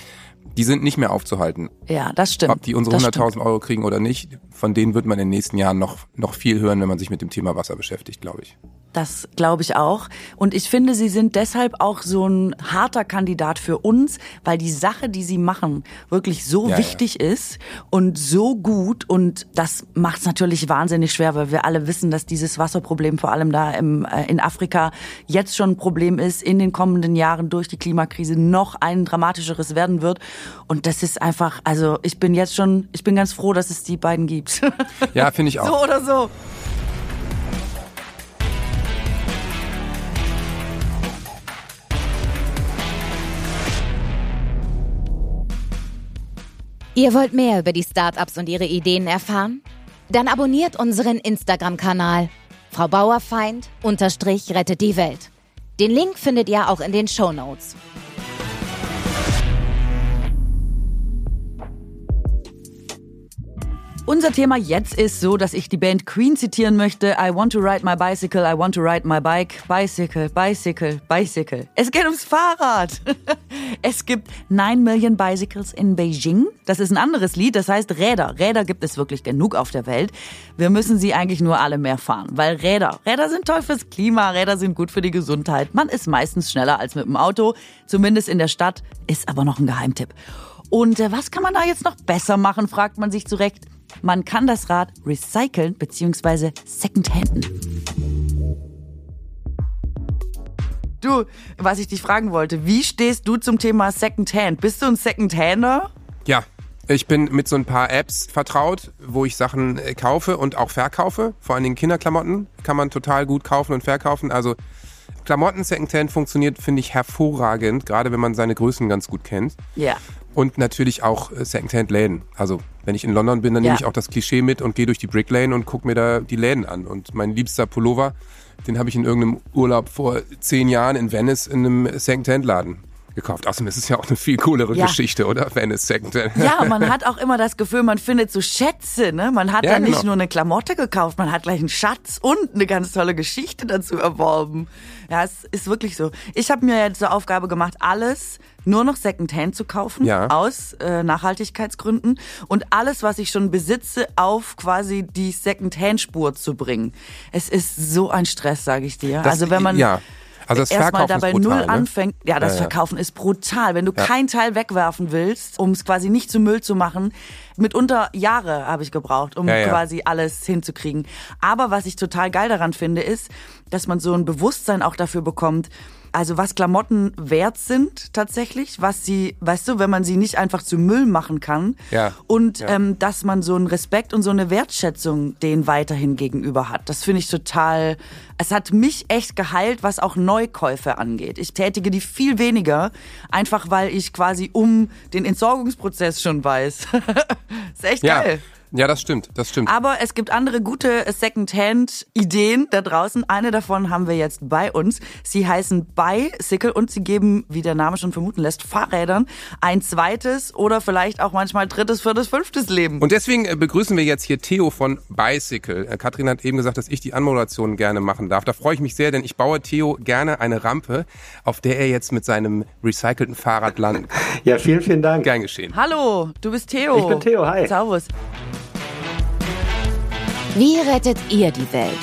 die sind nicht mehr aufzuhalten. Ja, das stimmt. Ob die unsere 100.000 Euro kriegen oder nicht, von denen wird man in den nächsten Jahren noch, noch viel hören, wenn man sich mit dem Thema Wasser beschäftigt, glaube ich. Das glaube ich auch. Und ich finde, sie sind deshalb auch so ein harter Kandidat für uns, weil die Sache, die sie machen, wirklich so ja, wichtig ja. ist und so gut. Und das macht es natürlich wahnsinnig schwer, weil wir alle wissen, dass dieses Wasserproblem vor allem da im, äh, in Afrika jetzt schon ein Problem ist, in den kommenden Jahren durch die Klimakrise noch ein dramatischeres werden wird. Und das ist einfach, also ich bin jetzt schon, ich bin ganz froh, dass es die beiden gibt. Ja, finde ich auch. So oder so. Ihr wollt mehr über die Startups und ihre Ideen erfahren? Dann abonniert unseren Instagram-Kanal. Frau Bauerfeind unterstrich rettet die Welt. Den Link findet ihr auch in den Show Notes. Unser Thema jetzt ist so, dass ich die Band Queen zitieren möchte. I want to ride my bicycle, I want to ride my bike. Bicycle, bicycle, bicycle. Es geht ums Fahrrad. Es gibt 9 Million Bicycles in Beijing. Das ist ein anderes Lied, das heißt Räder. Räder gibt es wirklich genug auf der Welt. Wir müssen sie eigentlich nur alle mehr fahren, weil Räder, Räder sind toll fürs Klima, Räder sind gut für die Gesundheit. Man ist meistens schneller als mit dem Auto, zumindest in der Stadt, ist aber noch ein Geheimtipp. Und äh, was kann man da jetzt noch besser machen, fragt man sich zurecht. Man kann das Rad recyceln bzw. secondhanden. Du, was ich dich fragen wollte, wie stehst du zum Thema Secondhand? Bist du ein Secondhander? Ja, ich bin mit so ein paar Apps vertraut, wo ich Sachen äh, kaufe und auch verkaufe. Vor allen Dingen Kinderklamotten kann man total gut kaufen und verkaufen. Also Klamotten Secondhand funktioniert, finde ich, hervorragend, gerade wenn man seine Größen ganz gut kennt. Ja. Und natürlich auch äh, Secondhand-Läden. Also wenn ich in London bin, dann nehme Ja. ich auch das Klischee mit und gehe durch die Brick Lane und gucke mir da die Läden an. Und mein liebster Pullover, den habe ich in irgendeinem Urlaub vor zehn Jahren in Venice in einem Secondhand-Laden gekauft. Außerdem ist es ja auch eine viel coolere Ja. Geschichte, oder? Venice Secondhand. Ja, man hat auch immer das Gefühl, man findet so Schätze, ne? Man hat Ja, dann nicht genau. nur eine Klamotte gekauft, man hat gleich einen Schatz und eine ganz tolle Geschichte dazu erworben. Ja, es ist wirklich so. Ich habe mir jetzt zur Aufgabe gemacht, alles nur noch Secondhand zu kaufen, Ja. aus äh, Nachhaltigkeitsgründen und alles, was ich schon besitze, auf quasi die Secondhand-Spur zu bringen. Es ist so ein Stress, sage ich dir. Das- also wenn man ja. Also das erstmal Verkaufen dabei brutal, null ne? anfängt, ja, das Ja, ja. Verkaufen ist brutal. Wenn du kein Teil wegwerfen willst, um es quasi nicht zu Müll zu machen, mitunter Jahre habe ich gebraucht, um Ja, ja. quasi alles hinzukriegen. Aber was ich total geil daran finde, ist, dass man so ein Bewusstsein auch dafür bekommt, also was Klamotten wert sind tatsächlich, was sie, weißt du, wenn man sie nicht einfach zu Müll machen kann Ja. und Ja. Ähm, dass man so einen Respekt und so eine Wertschätzung denen weiterhin gegenüber hat. Das finde ich total, es hat mich echt geheilt, was auch Neukäufe angeht. Ich tätige die viel weniger, einfach weil ich quasi um den Entsorgungsprozess schon weiß. ist echt Ja. geil. Ja, das stimmt, das stimmt. Aber es gibt andere gute Secondhand-Ideen da draußen. Eine davon haben wir jetzt bei uns. Sie heißen Bicycle und sie geben, wie der Name schon vermuten lässt, Fahrrädern ein zweites oder vielleicht auch manchmal drittes, viertes, fünftes Leben. Und deswegen äh, begrüßen wir jetzt hier Theo von Bicycle. Äh, Katrin hat eben gesagt, dass ich die Anmoderation gerne machen darf. Da freue ich mich sehr, denn ich baue Theo gerne eine Rampe, auf der er jetzt mit seinem recycelten Fahrrad landen kann. Ja, vielen, vielen Dank. Gern geschehen. Hallo, du bist Theo. Ich bin Theo, hi. Servus. Wie rettet ihr die Welt?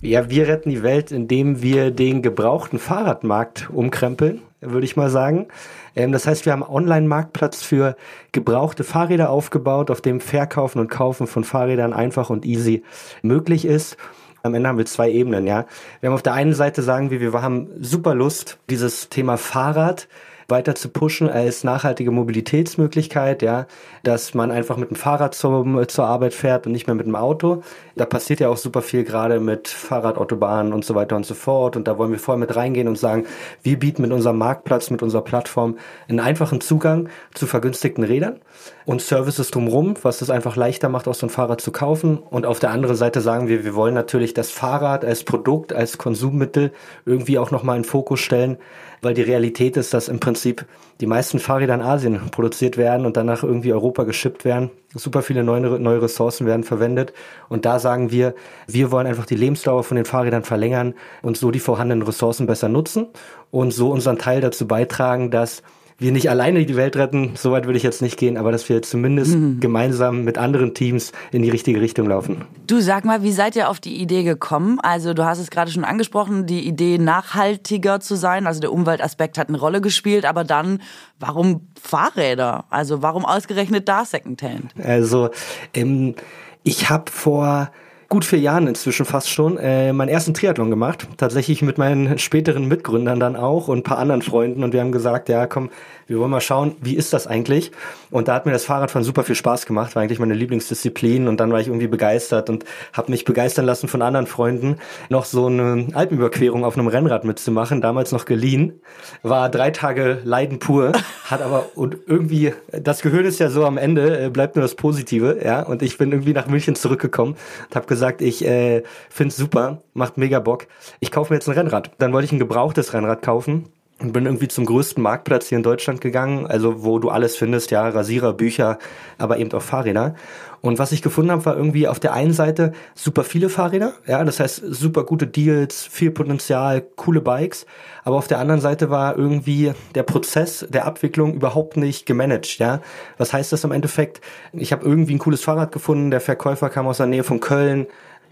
Ja, wir retten die Welt, indem wir den gebrauchten Fahrradmarkt umkrempeln, würde ich mal sagen. Ähm, das heißt, wir haben einen Online-Marktplatz für gebrauchte Fahrräder aufgebaut, auf dem Verkaufen und Kaufen von Fahrrädern einfach und easy möglich ist. Am Ende haben wir zwei Ebenen, ja. Wir haben auf der einen Seite sagen wir, wir haben super Lust, dieses Thema Fahrrad weiter zu pushen als nachhaltige Mobilitätsmöglichkeit, ja, dass man einfach mit dem Fahrrad zum, zur Arbeit fährt und nicht mehr mit dem Auto. Da passiert ja auch super viel gerade mit Fahrradautobahnen und so weiter und so fort. Und da wollen wir voll mit reingehen und sagen, wir bieten mit unserem Marktplatz, mit unserer Plattform einen einfachen Zugang zu vergünstigten Rädern und Services drumherum, was es einfach leichter macht, auch so ein Fahrrad zu kaufen. Und auf der anderen Seite sagen wir, wir wollen natürlich das Fahrrad als Produkt, als Konsummittel irgendwie auch nochmal in Fokus stellen, weil die Realität ist, dass im Prinzip die meisten Fahrräder in Asien produziert werden und danach irgendwie Europa geschippt werden. Super viele neue, neue Ressourcen werden verwendet. Und da sagen wir, wir wollen einfach die Lebensdauer von den Fahrrädern verlängern und so die vorhandenen Ressourcen besser nutzen und so unseren Teil dazu beitragen, dass wir nicht alleine die Welt retten, so weit würde ich jetzt nicht gehen, aber dass wir zumindest gemeinsam mit anderen Teams in die richtige Richtung laufen. Du sag mal, wie seid ihr auf die Idee gekommen? Also du hast es gerade schon angesprochen, die Idee nachhaltiger zu sein. Also der Umweltaspekt hat eine Rolle gespielt, aber dann, warum Fahrräder? Also warum ausgerechnet da Secondhand? Also ähm, ich habe vor gut vier Jahren inzwischen fast schon äh, meinen ersten Triathlon gemacht. Tatsächlich mit meinen späteren Mitgründern dann auch und ein paar anderen Freunden. Und wir haben gesagt, ja komm, wir wollen mal schauen, wie ist das eigentlich? Und da hat mir das Fahrradfahren super viel Spaß gemacht. War eigentlich meine Lieblingsdisziplin. Und dann war ich irgendwie begeistert und habe mich begeistern lassen von anderen Freunden, noch so eine Alpenüberquerung auf einem Rennrad mitzumachen. Damals noch geliehen. War drei Tage Leiden pur. Hat aber und irgendwie, das Gehirn ist ja so am Ende, äh, bleibt nur das Positive. ja. Und ich bin irgendwie nach München zurückgekommen und habe gesagt, gesagt, ich äh, find's super, macht mega Bock. Ich kaufe mir jetzt ein Rennrad. Dann wollte ich ein gebrauchtes Rennrad kaufen und bin irgendwie zum größten Marktplatz hier in Deutschland gegangen, also wo du alles findest, ja, Rasierer, Bücher, aber eben auch Fahrräder. Und was ich gefunden habe, war irgendwie auf der einen Seite super viele Fahrräder, ja, das heißt super gute Deals, viel Potenzial, coole Bikes, aber auf der anderen Seite war irgendwie der Prozess der Abwicklung überhaupt nicht gemanagt, ja. Was heißt das im Endeffekt? Ich habe irgendwie ein cooles Fahrrad gefunden, der Verkäufer kam aus der Nähe von Köln,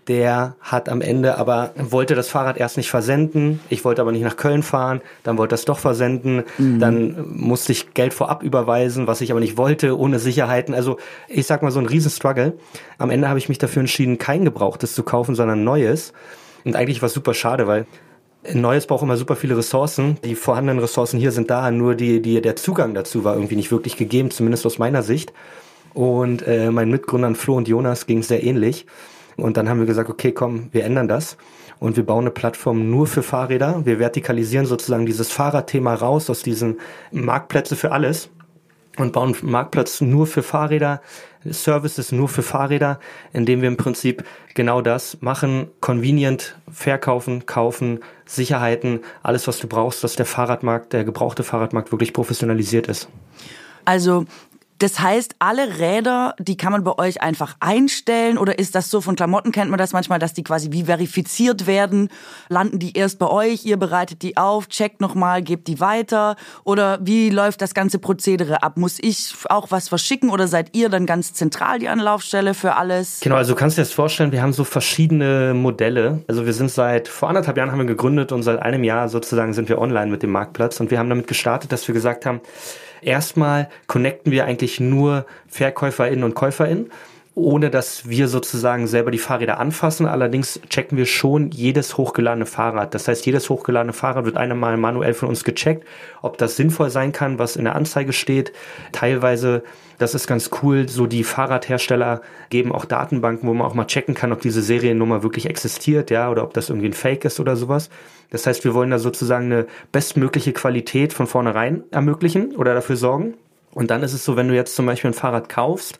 der hat am Ende aber, wollte das Fahrrad erst nicht versenden. Ich wollte aber nicht nach Köln fahren. Dann wollte das doch versenden. Mhm. Dann musste ich Geld vorab überweisen, was ich aber nicht wollte, ohne Sicherheiten. Also ich sag mal so ein Riesenstruggle. Am Ende habe ich mich dafür entschieden, kein Gebrauchtes zu kaufen, sondern Neues. Und eigentlich war es super schade, weil ein Neues braucht immer super viele Ressourcen. Die vorhandenen Ressourcen hier sind da, nur die, die, der Zugang dazu war irgendwie nicht wirklich gegeben, zumindest aus meiner Sicht. Und äh, meinen Mitgründern Flo und Jonas ging es sehr ähnlich. Und dann haben wir gesagt, okay, komm, wir ändern das und wir bauen eine Plattform nur für Fahrräder. Wir vertikalisieren sozusagen dieses Fahrradthema raus aus diesen Marktplätze für alles und bauen einen Marktplatz nur für Fahrräder, Services nur für Fahrräder, indem wir im Prinzip genau das machen, convenient verkaufen, kaufen, Sicherheiten, alles was du brauchst, dass der Fahrradmarkt, der gebrauchte Fahrradmarkt wirklich professionalisiert ist. Also das heißt, alle Räder, die kann man bei euch einfach einstellen oder ist das so von Klamotten kennt man das manchmal, dass die quasi wie verifiziert werden, landen die erst bei euch, ihr bereitet die auf, checkt nochmal, gebt die weiter oder wie läuft das ganze Prozedere ab? Muss ich auch was verschicken oder seid ihr dann ganz zentral die Anlaufstelle für alles? Genau, also du kannst dir das vorstellen, wir haben so verschiedene Modelle. Also wir sind seit vor anderthalb Jahren haben wir gegründet und seit einem Jahr sozusagen sind wir online mit dem Marktplatz und wir haben damit gestartet, dass wir gesagt haben, erstmal connecten wir eigentlich nur VerkäuferInnen und KäuferInnen ohne dass wir sozusagen selber die Fahrräder anfassen. Allerdings checken wir schon jedes hochgeladene Fahrrad. Das heißt, jedes hochgeladene Fahrrad wird einmal manuell von uns gecheckt, ob das sinnvoll sein kann, was in der Anzeige steht. Teilweise, das ist ganz cool, so die Fahrradhersteller geben auch Datenbanken, wo man auch mal checken kann, ob diese Seriennummer wirklich existiert, ja, oder ob das irgendwie ein Fake ist oder sowas. Das heißt, wir wollen da sozusagen eine bestmögliche Qualität von vornherein ermöglichen oder dafür sorgen. Und dann ist es so, wenn du jetzt zum Beispiel ein Fahrrad kaufst,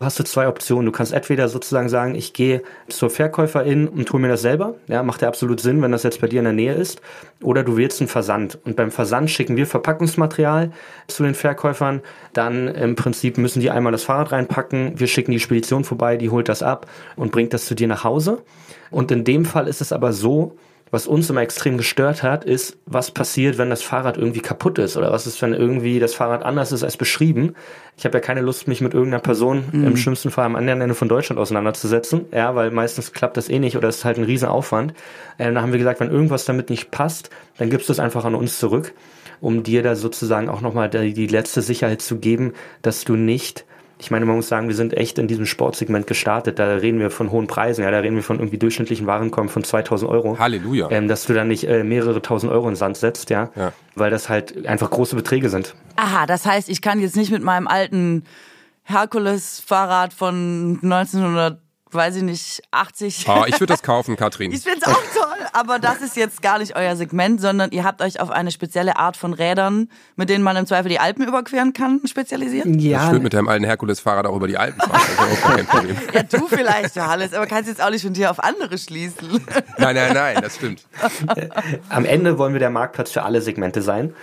hast du zwei Optionen. Du kannst entweder sozusagen sagen, ich gehe zur Verkäuferin und tue mir das selber. Ja, macht ja absolut Sinn, wenn das jetzt bei dir in der Nähe ist. Oder du wählst einen Versand. Und beim Versand schicken wir Verpackungsmaterial zu den Verkäufern. Dann im Prinzip müssen die einmal das Fahrrad reinpacken. Wir schicken die Spedition vorbei, die holt das ab und bringt das zu dir nach Hause. Und in dem Fall ist es aber so, was uns immer extrem gestört hat, ist, was passiert, wenn das Fahrrad irgendwie kaputt ist oder was ist, wenn irgendwie das Fahrrad anders ist als beschrieben. Ich habe ja keine Lust, mich mit irgendeiner Person mhm. im schlimmsten Fall am anderen Ende von Deutschland auseinanderzusetzen, ja, weil meistens klappt das eh nicht oder es ist halt ein Riesenaufwand. Äh, da haben wir gesagt, wenn irgendwas damit nicht passt, dann gibst du es einfach an uns zurück, um dir da sozusagen auch nochmal die, die letzte Sicherheit zu geben, dass du nicht ich meine, man muss sagen, wir sind echt in diesem Sportsegment gestartet. Da reden wir von hohen Preisen. Ja, da reden wir von irgendwie durchschnittlichen Warenkommen von 2000 Euro. Halleluja. Ähm, dass du da nicht äh, mehrere tausend Euro in den Sand setzt, ja? ja. Weil das halt einfach große Beträge sind. Aha, das heißt, ich kann jetzt nicht mit meinem alten Herkules-Fahrrad von 1900 weiß ich nicht, 80. Oh, ich würde das kaufen, Katrin. ich finde es auch toll, aber das ist jetzt gar nicht euer Segment, sondern ihr habt euch auf eine spezielle Art von Rädern, mit denen man im Zweifel die Alpen überqueren kann, spezialisiert? Ja. Ich würde mit deinem alten Herkules-Fahrrad auch über die Alpen fahren. Problem. ja, du vielleicht, Johannes, aber kannst jetzt auch nicht von dir auf andere schließen. nein, nein, nein, das stimmt. Am Ende wollen wir der Marktplatz für alle Segmente sein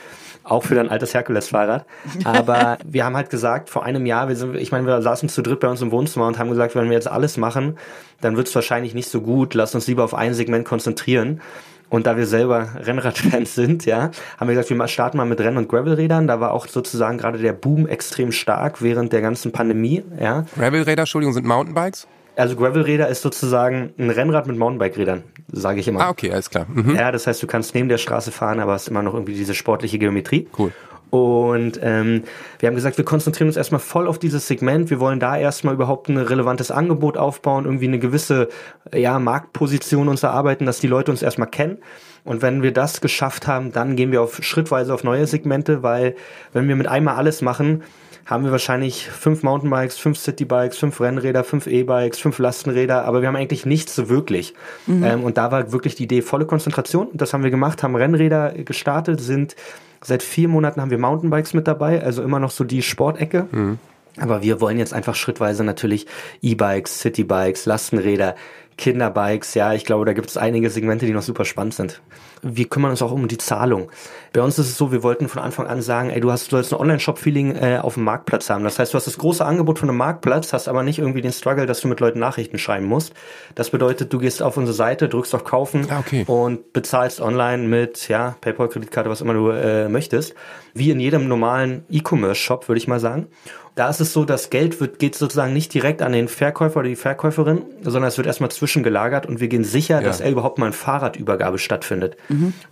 auch für dein altes Herkules-Fahrrad. Aber wir haben halt gesagt, vor einem Jahr, wir sind, ich meine, wir saßen zu dritt bei uns im Wohnzimmer und haben gesagt, wenn wir jetzt alles machen, dann wird es wahrscheinlich nicht so gut. Lass uns lieber auf ein Segment konzentrieren. Und da wir selber Rennradfans sind, ja, haben wir gesagt, wir starten mal mit Renn- und Gravelrädern. Da war auch sozusagen gerade der Boom extrem stark während der ganzen Pandemie, ja. Gravelräder, Entschuldigung, sind Mountainbikes? Also Gravelräder ist sozusagen ein Rennrad mit Mountainbike-Rädern, sage ich immer. Ah, okay, alles klar. Mhm. Ja, das heißt, du kannst neben der Straße fahren, aber hast immer noch irgendwie diese sportliche Geometrie. Cool. Und ähm, wir haben gesagt, wir konzentrieren uns erstmal voll auf dieses Segment. Wir wollen da erstmal überhaupt ein relevantes Angebot aufbauen, irgendwie eine gewisse ja, Marktposition uns erarbeiten, dass die Leute uns erstmal kennen. Und wenn wir das geschafft haben, dann gehen wir auf schrittweise auf neue Segmente, weil wenn wir mit einmal alles machen, haben wir wahrscheinlich fünf Mountainbikes, fünf Citybikes, fünf Rennräder, fünf E-Bikes, fünf Lastenräder, aber wir haben eigentlich nichts so wirklich. Mhm. Ähm, und da war wirklich die Idee volle Konzentration. Das haben wir gemacht, haben Rennräder gestartet, sind seit vier Monaten haben wir Mountainbikes mit dabei, also immer noch so die Sportecke. Mhm. Aber wir wollen jetzt einfach schrittweise natürlich E-Bikes, Citybikes, Lastenräder, Kinderbikes, ja, ich glaube, da gibt es einige Segmente, die noch super spannend sind. Wir kümmern uns auch um die Zahlung. Bei uns ist es so, wir wollten von Anfang an sagen, ey, du hast, du sollst ein Online-Shop-Feeling äh, auf dem Marktplatz haben. Das heißt, du hast das große Angebot von einem Marktplatz, hast aber nicht irgendwie den Struggle, dass du mit Leuten Nachrichten schreiben musst. Das bedeutet, du gehst auf unsere Seite, drückst auf Kaufen Ah, okay. und bezahlst online mit, ja, PayPal, Kreditkarte, was immer du äh, möchtest. Wie in jedem normalen E-Commerce-Shop, würde ich mal sagen. Da ist es so, das Geld wird, geht sozusagen nicht direkt an den Verkäufer oder die Verkäuferin, sondern es wird erstmal zwischengelagert und wir gehen sicher, dass er überhaupt mal eine Fahrradübergabe stattfindet.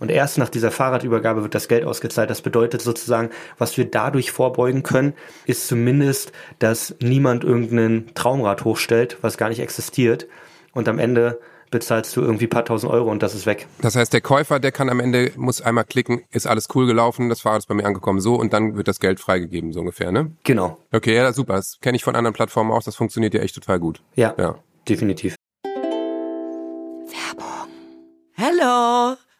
Und erst nach dieser Fahrradübergabe wird das Geld ausgezahlt. Das bedeutet sozusagen, was wir dadurch vorbeugen können, ist zumindest, dass niemand irgendeinen Traumrad hochstellt, was gar nicht existiert. Und am Ende bezahlst du irgendwie paar tausend Euro und das ist weg. Das heißt, der Käufer, der kann am Ende, muss einmal klicken, ist alles cool gelaufen, das Fahrrad ist bei mir angekommen, so, und dann wird das Geld freigegeben, so ungefähr, ne? Genau. Okay, ja, super. Das kenne ich von anderen Plattformen auch, das funktioniert ja echt total gut. Ja, Ja. definitiv. Hello,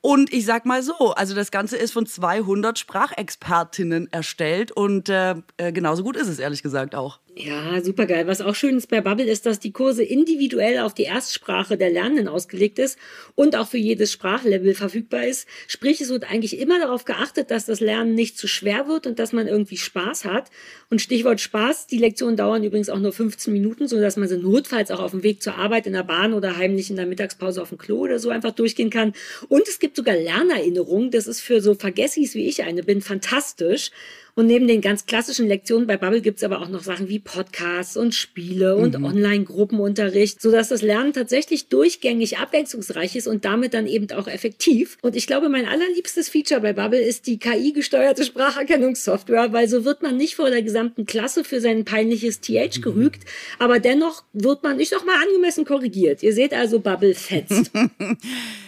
Und ich sag mal so, also das Ganze ist von 200 Sprachexpertinnen erstellt und äh, äh, genauso gut ist es ehrlich gesagt auch. Ja, super geil. Was auch schön ist bei Bubble ist, dass die Kurse individuell auf die Erstsprache der Lernenden ausgelegt ist und auch für jedes Sprachlevel verfügbar ist. Sprich, es wird eigentlich immer darauf geachtet, dass das Lernen nicht zu schwer wird und dass man irgendwie Spaß hat. Und Stichwort Spaß, die Lektionen dauern übrigens auch nur 15 Minuten, so dass man sie notfalls auch auf dem Weg zur Arbeit in der Bahn oder heimlich in der Mittagspause auf dem Klo oder so einfach durchgehen kann. Und es gibt sogar Lernerinnerungen. Das ist für so Vergessis wie ich eine bin fantastisch. Und neben den ganz klassischen Lektionen bei Bubble gibt's aber auch noch Sachen wie Podcasts und Spiele und Online-Gruppenunterricht, sodass das Lernen tatsächlich durchgängig abwechslungsreich ist und damit dann eben auch effektiv. Und ich glaube, mein allerliebstes Feature bei Bubble ist die KI-gesteuerte Spracherkennungssoftware, weil so wird man nicht vor der gesamten Klasse für sein peinliches TH gerügt, aber dennoch wird man, ich sag mal, angemessen korrigiert. Ihr seht also, Bubble fetzt.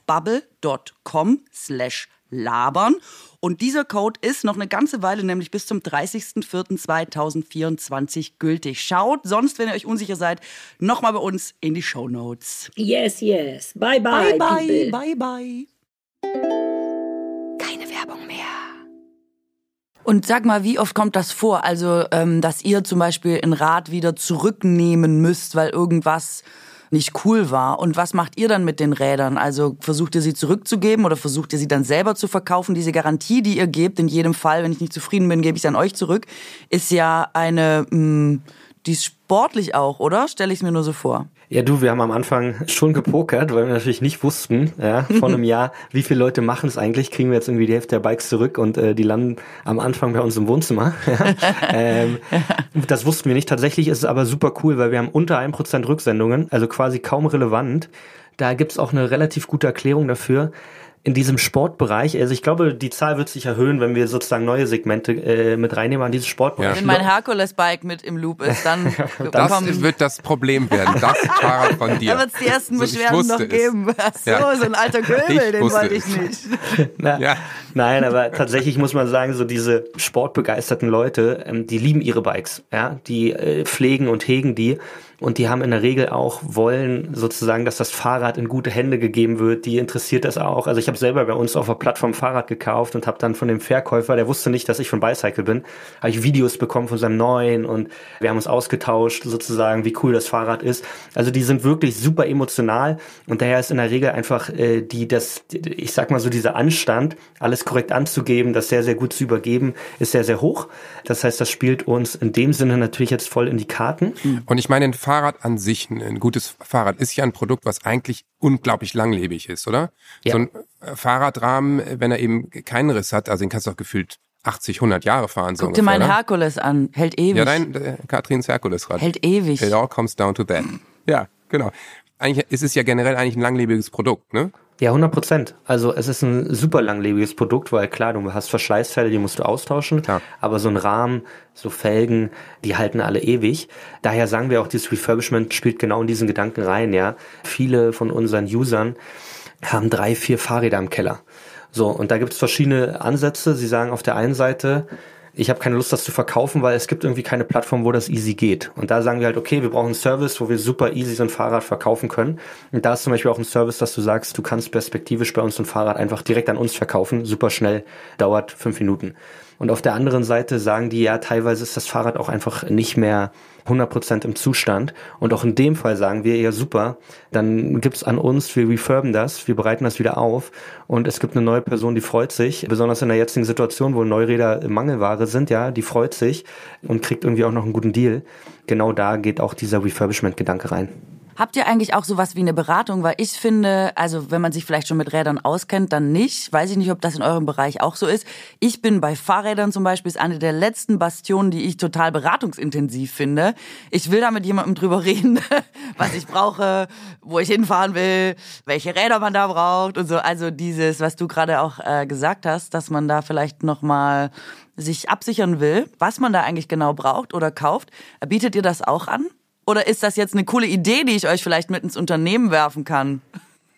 bubble.com slash labern. Und dieser Code ist noch eine ganze Weile, nämlich bis zum 30.04.2024 gültig. Schaut sonst, wenn ihr euch unsicher seid, nochmal bei uns in die Show Notes. Yes, yes. Bye, bye, Bye, bye, people. bye, bye. Keine Werbung mehr. Und sag mal, wie oft kommt das vor? Also, ähm, dass ihr zum Beispiel ein Rad wieder zurücknehmen müsst, weil irgendwas nicht cool war. Und was macht ihr dann mit den Rädern? Also versucht ihr sie zurückzugeben oder versucht ihr sie dann selber zu verkaufen? Diese Garantie, die ihr gebt, in jedem Fall, wenn ich nicht zufrieden bin, gebe ich an euch zurück, ist ja eine, mh, die ist sportlich auch, oder? Stelle ich es mir nur so vor. Ja, du, wir haben am Anfang schon gepokert, weil wir natürlich nicht wussten, ja, vor einem Jahr, wie viele Leute machen es eigentlich. Kriegen wir jetzt irgendwie die Hälfte der Bikes zurück und äh, die landen am Anfang bei uns im Wohnzimmer. Ja. ähm, das wussten wir nicht. Tatsächlich ist es aber super cool, weil wir haben unter 1% Rücksendungen, also quasi kaum relevant. Da gibt's auch eine relativ gute Erklärung dafür in diesem Sportbereich, also ich glaube, die Zahl wird sich erhöhen, wenn wir sozusagen neue Segmente äh, mit reinnehmen an dieses Sportbereich. Wenn mein Herkules-Bike mit im Loop ist, dann das kommen, wird das Problem werden. Das Fahrrad von dir. Da wird es die ersten so, Beschwerden noch geben. Ja. so ein alter Köbel, den wollte ich nicht. Na, ja. Nein, aber tatsächlich muss man sagen, so diese sportbegeisterten Leute, ähm, die lieben ihre Bikes, ja, die äh, pflegen und hegen die und die haben in der Regel auch wollen sozusagen, dass das Fahrrad in gute Hände gegeben wird. Die interessiert das auch. Also ich habe selber bei uns auf der Plattform Fahrrad gekauft und habe dann von dem Verkäufer, der wusste nicht, dass ich von Bicycle bin, habe ich Videos bekommen von seinem neuen und wir haben uns ausgetauscht sozusagen, wie cool das Fahrrad ist. Also die sind wirklich super emotional und daher ist in der Regel einfach äh, die das, ich sag mal so dieser Anstand, alles korrekt anzugeben, das sehr sehr gut zu übergeben, ist sehr sehr hoch. Das heißt, das spielt uns in dem Sinne natürlich jetzt voll in die Karten. Und ich meine, ein Fahrrad an sich, ein gutes Fahrrad, ist ja ein Produkt, was eigentlich unglaublich langlebig ist, oder? Ja. So ein äh, Fahrradrahmen, wenn er eben keinen Riss hat, also den kannst du auch gefühlt 80, 100 Jahre fahren. So Guck dir meinen Herkules an, hält ewig. Ja, dein äh, Katrins Herkulesrad. Hält ewig. It all comes down to that. Ja, genau. Eigentlich ist es ja generell eigentlich ein langlebiges Produkt, ne? Ja, 100 Prozent. Also es ist ein super langlebiges Produkt, weil klar, du hast Verschleißteile, die musst du austauschen, klar. aber so ein Rahmen, so Felgen, die halten alle ewig. Daher sagen wir auch, dieses Refurbishment spielt genau in diesen Gedanken rein, ja. Viele von unseren Usern haben drei, vier Fahrräder im Keller. So, und da gibt es verschiedene Ansätze. Sie sagen auf der einen Seite, ich habe keine Lust, das zu verkaufen, weil es gibt irgendwie keine Plattform, wo das easy geht. Und da sagen wir halt, okay, wir brauchen einen Service, wo wir super easy so ein Fahrrad verkaufen können. Und da ist zum Beispiel auch ein Service, dass du sagst, du kannst perspektivisch bei uns so ein Fahrrad einfach direkt an uns verkaufen, super schnell, dauert fünf Minuten. Und auf der anderen Seite sagen die, ja, teilweise ist das Fahrrad auch einfach nicht mehr 100% im Zustand. Und auch in dem Fall sagen wir, ja super, dann gibt's an uns, wir refurben das, wir bereiten das wieder auf und es gibt eine neue Person, die freut sich, besonders in der jetzigen Situation, wo Neuräder Mangelware sind, ja, die freut sich und kriegt irgendwie auch noch einen guten Deal. Genau da geht auch dieser Refurbishment-Gedanke rein. Habt ihr eigentlich auch sowas wie eine Beratung? Weil ich finde, also wenn man sich vielleicht schon mit Rädern auskennt, dann nicht. Weiß ich nicht, ob das in eurem Bereich auch so ist. Ich bin bei Fahrrädern zum Beispiel, ist eine der letzten Bastionen, die ich total beratungsintensiv finde. Ich will da mit jemandem drüber reden, was ich brauche, wo ich hinfahren will, welche Räder man da braucht und so. Also dieses, was du gerade auch äh, gesagt hast, dass man da vielleicht nochmal sich absichern will, was man da eigentlich genau braucht oder kauft. Bietet ihr das auch an? Oder ist das jetzt eine coole Idee, die ich euch vielleicht mit ins Unternehmen werfen kann?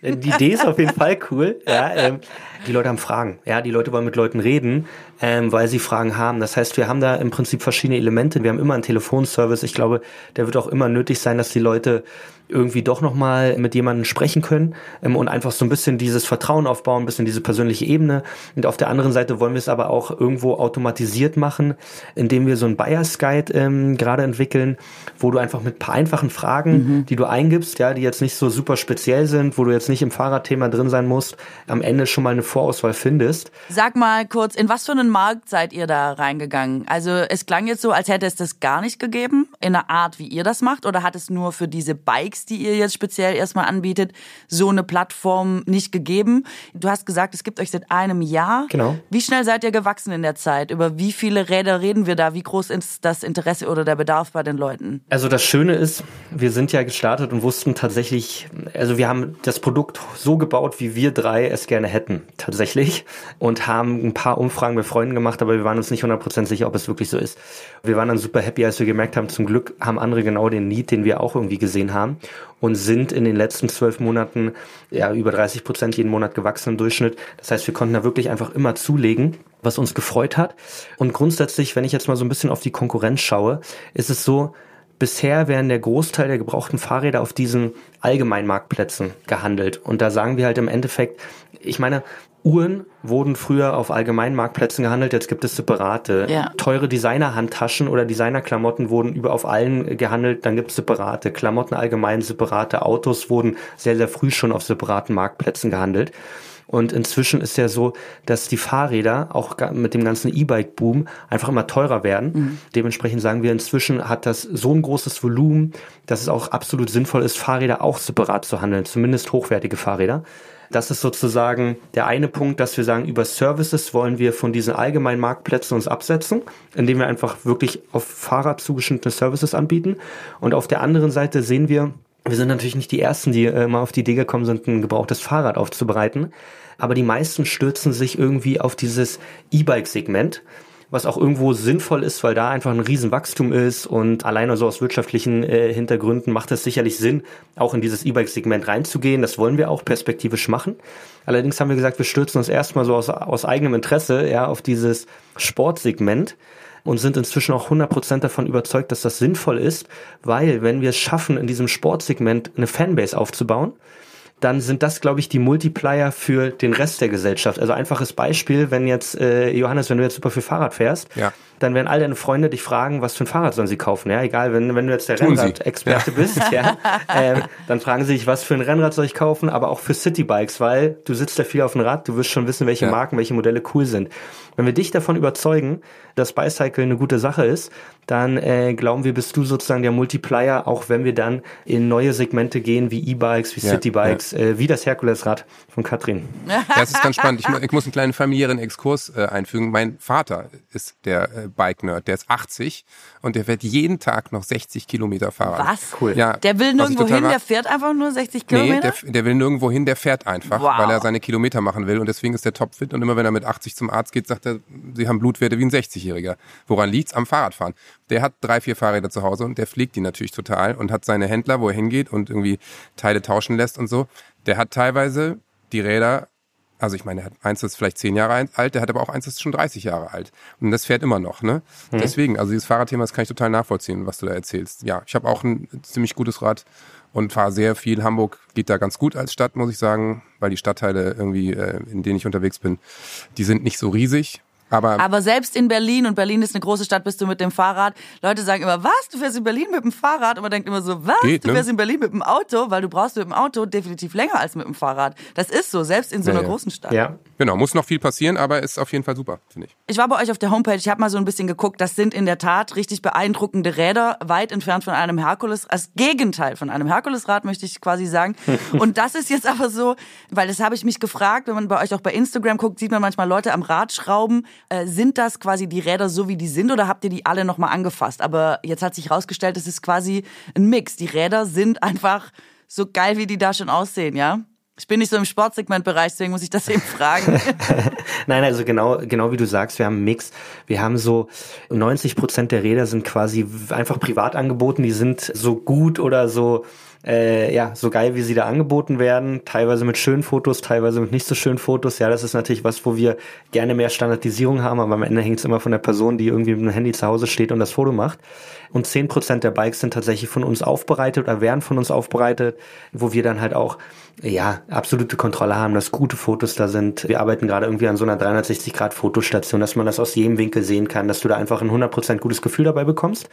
Die Idee ist auf jeden Fall cool. Ja, ähm, die Leute haben Fragen. Ja, die Leute wollen mit Leuten reden, ähm, weil sie Fragen haben. Das heißt, wir haben da im Prinzip verschiedene Elemente. Wir haben immer einen Telefonservice. Ich glaube, der wird auch immer nötig sein, dass die Leute irgendwie doch nochmal mit jemandem sprechen können ähm, und einfach so ein bisschen dieses Vertrauen aufbauen, ein bisschen diese persönliche Ebene. Und auf der anderen Seite wollen wir es aber auch irgendwo automatisiert machen, indem wir so ein Buyers Guide ähm, gerade entwickeln, wo du einfach mit paar einfachen Fragen, mhm. die du eingibst, ja, die jetzt nicht so super speziell sind, wo du jetzt nicht im Fahrradthema drin sein musst, am Ende schon mal eine Vorauswahl findest. Sag mal kurz, in was für einen Markt seid ihr da reingegangen? Also es klang jetzt so, als hätte es das gar nicht gegeben, in einer Art, wie ihr das macht, oder hat es nur für diese Bikes die ihr jetzt speziell erstmal anbietet, so eine Plattform nicht gegeben. Du hast gesagt, es gibt euch seit einem Jahr. Genau. Wie schnell seid ihr gewachsen in der Zeit? Über wie viele Räder reden wir da? Wie groß ist das Interesse oder der Bedarf bei den Leuten? Also das Schöne ist, wir sind ja gestartet und wussten tatsächlich, also wir haben das Produkt so gebaut, wie wir drei es gerne hätten, tatsächlich. Und haben ein paar Umfragen mit Freunden gemacht, aber wir waren uns nicht 100% sicher, ob es wirklich so ist. Wir waren dann super happy, als wir gemerkt haben, zum Glück haben andere genau den Need, den wir auch irgendwie gesehen haben und sind in den letzten zwölf Monaten ja über 30 Prozent jeden Monat gewachsen im Durchschnitt. Das heißt, wir konnten da wirklich einfach immer zulegen, was uns gefreut hat. Und grundsätzlich, wenn ich jetzt mal so ein bisschen auf die Konkurrenz schaue, ist es so, Bisher werden der Großteil der gebrauchten Fahrräder auf diesen Allgemeinmarktplätzen gehandelt. Und da sagen wir halt im Endeffekt, ich meine, Uhren wurden früher auf allgemeinen Marktplätzen gehandelt, jetzt gibt es separate. Ja. Teure Designer-Handtaschen oder Designer-Klamotten wurden über auf allen gehandelt, dann gibt es separate. Klamotten allgemein separate. Autos wurden sehr, sehr früh schon auf separaten Marktplätzen gehandelt. Und inzwischen ist ja so, dass die Fahrräder auch mit dem ganzen E-Bike-Boom einfach immer teurer werden. Mhm. Dementsprechend sagen wir, inzwischen hat das so ein großes Volumen, dass es auch absolut sinnvoll ist, Fahrräder auch separat zu handeln, zumindest hochwertige Fahrräder. Das ist sozusagen der eine Punkt, dass wir sagen, über Services wollen wir von diesen allgemeinen Marktplätzen uns absetzen, indem wir einfach wirklich auf Fahrrad zugeschnittene Services anbieten. Und auf der anderen Seite sehen wir, wir sind natürlich nicht die Ersten, die äh, mal auf die Idee gekommen sind, ein gebrauchtes Fahrrad aufzubereiten. Aber die meisten stürzen sich irgendwie auf dieses E-Bike-Segment was auch irgendwo sinnvoll ist, weil da einfach ein Riesenwachstum ist und alleine so aus wirtschaftlichen äh, Hintergründen macht es sicherlich Sinn, auch in dieses E-Bike-Segment reinzugehen. Das wollen wir auch perspektivisch machen. Allerdings haben wir gesagt, wir stürzen uns erstmal so aus, aus eigenem Interesse ja auf dieses Sportsegment und sind inzwischen auch 100% davon überzeugt, dass das sinnvoll ist, weil wenn wir es schaffen, in diesem Sportsegment eine Fanbase aufzubauen, dann sind das, glaube ich, die Multiplier für den Rest der Gesellschaft. Also einfaches Beispiel, wenn jetzt, äh, Johannes, wenn du jetzt super viel Fahrrad fährst, ja. Dann werden all deine Freunde dich fragen, was für ein Fahrrad sollen sie kaufen. Ja, egal, wenn, wenn du jetzt der Rennrad-Experte ja. bist, ja, ähm, dann fragen sie dich, was für ein Rennrad soll ich kaufen, aber auch für Citybikes, weil du sitzt ja viel auf dem Rad, du wirst schon wissen, welche ja. Marken, welche Modelle cool sind. Wenn wir dich davon überzeugen, dass Bicycle eine gute Sache ist, dann äh, glauben wir, bist du sozusagen der Multiplier, auch wenn wir dann in neue Segmente gehen, wie E-Bikes, wie ja, Citybikes, ja. Äh, wie das Herkulesrad von Katrin. Ja, es ist ganz spannend. Ich, ich, muss einen kleinen familiären Exkurs äh, einfügen. Mein Vater ist der äh, Bike-Nerd, der ist 80 und der fährt jeden Tag noch 60 Kilometer Fahrrad. Was? Cool. Ja, der will nirgendwo hin, der fährt einfach nur 60 Kilometer? Nee, der, der will nirgendwo hin, der fährt einfach, wow. weil er seine Kilometer machen will und deswegen ist der topfit und immer wenn er mit 80 zum Arzt geht, sagt er, sie haben Blutwerte wie ein 60-Jähriger. Woran liegt's? Am Fahrradfahren. Der hat drei, vier Fahrräder zu Hause und der pflegt die natürlich total und hat seine Händler, wo er hingeht und irgendwie Teile tauschen lässt und so. Der hat teilweise die Räder also ich meine, er hat eins ist vielleicht zehn Jahre alt, der hat aber auch eins das ist schon 30 Jahre alt. Und das fährt immer noch, ne? Mhm. Deswegen, also dieses Fahrradthema, das kann ich total nachvollziehen, was du da erzählst. Ja, ich habe auch ein ziemlich gutes Rad und fahre sehr viel. Hamburg geht da ganz gut als Stadt, muss ich sagen, weil die Stadtteile irgendwie, äh, in denen ich unterwegs bin, die sind nicht so riesig. Aber, aber selbst in Berlin, und Berlin ist eine große Stadt, bist du mit dem Fahrrad. Leute sagen immer, was, du fährst in Berlin mit dem Fahrrad? Und man denkt immer so, was, Geht, du ne? fährst in Berlin mit dem Auto? Weil du brauchst mit dem Auto definitiv länger als mit dem Fahrrad. Das ist so, selbst in so einer ja, großen Stadt. Ja, genau. Muss noch viel passieren, aber ist auf jeden Fall super, finde ich. Ich war bei euch auf der Homepage, ich habe mal so ein bisschen geguckt. Das sind in der Tat richtig beeindruckende Räder, weit entfernt von einem Herkules, als Gegenteil von einem Herkulesrad, möchte ich quasi sagen. und das ist jetzt aber so, weil das habe ich mich gefragt, wenn man bei euch auch bei Instagram guckt, sieht man manchmal Leute am Rad schrauben. Äh, sind das quasi die Räder so, wie die sind, oder habt ihr die alle nochmal angefasst? Aber jetzt hat sich herausgestellt, es ist quasi ein Mix. Die Räder sind einfach so geil, wie die da schon aussehen, ja? Ich bin nicht so im Sportsegmentbereich, deswegen muss ich das eben fragen. Nein, also genau, genau wie du sagst, wir haben einen Mix. Wir haben so 90 Prozent der Räder sind quasi einfach privat angeboten. Die sind so gut oder so äh, ja, so geil, wie sie da angeboten werden, teilweise mit schönen Fotos, teilweise mit nicht so schönen Fotos. Ja, das ist natürlich was, wo wir gerne mehr Standardisierung haben, aber am Ende hängt es immer von der Person, die irgendwie mit dem Handy zu Hause steht und das Foto macht. Und zehn Prozent der Bikes sind tatsächlich von uns aufbereitet oder werden von uns aufbereitet, wo wir dann halt auch ja, absolute Kontrolle haben, dass gute Fotos da sind. Wir arbeiten gerade irgendwie an so einer 360-Grad-Fotostation, dass man das aus jedem Winkel sehen kann, dass du da einfach ein 100% gutes Gefühl dabei bekommst.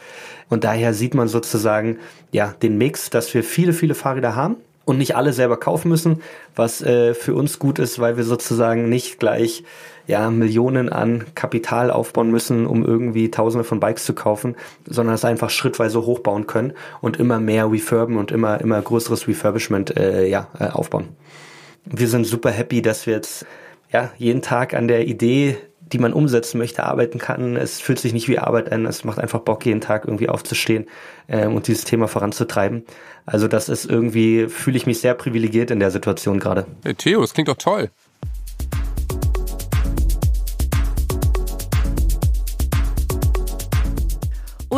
Und daher sieht man sozusagen, ja, den Mix, dass wir viele, viele Fahrräder haben und nicht alle selber kaufen müssen, was äh, für uns gut ist, weil wir sozusagen nicht gleich ja, Millionen an Kapital aufbauen müssen, um irgendwie Tausende von Bikes zu kaufen, sondern es einfach schrittweise hochbauen können und immer mehr refurben und immer, immer größeres Refurbishment äh, ja, äh, aufbauen. Wir sind super happy, dass wir jetzt ja, jeden Tag an der Idee, die man umsetzen möchte, arbeiten kann. Es fühlt sich nicht wie Arbeit an, es macht einfach Bock, jeden Tag irgendwie aufzustehen äh, und dieses Thema voranzutreiben. Also das ist irgendwie, fühle ich mich sehr privilegiert in der Situation gerade. Hey Theo, das klingt doch toll.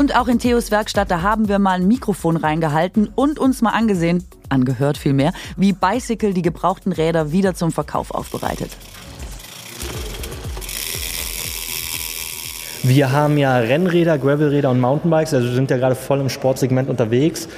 Und auch in Theos Werkstatt, da haben wir mal ein Mikrofon reingehalten und uns mal angesehen, angehört vielmehr, wie Bicycle die gebrauchten Räder wieder zum Verkauf aufbereitet. Wir haben ja Rennräder, Gravelräder und Mountainbikes, also sind ja gerade voll im Sportsegment unterwegs.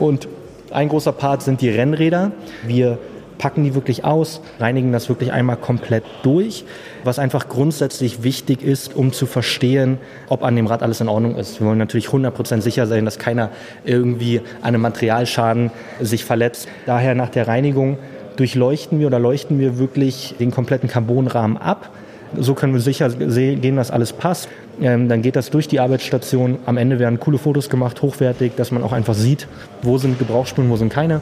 Und ein großer Part sind die Rennräder. Wir packen die wirklich aus, reinigen das wirklich einmal komplett durch, was einfach grundsätzlich wichtig ist, um zu verstehen, ob an dem Rad alles in Ordnung ist. Wir wollen natürlich 100% sicher sein, dass keiner irgendwie an einem Materialschaden sich verletzt. Daher nach der Reinigung durchleuchten wir oder leuchten wir wirklich den kompletten Carbonrahmen ab. So können wir sicher gehen, dass alles passt. Ähm, dann geht das durch die Arbeitsstation. Am Ende werden coole Fotos gemacht, hochwertig, dass man auch einfach sieht, wo sind Gebrauchsspuren, wo sind keine.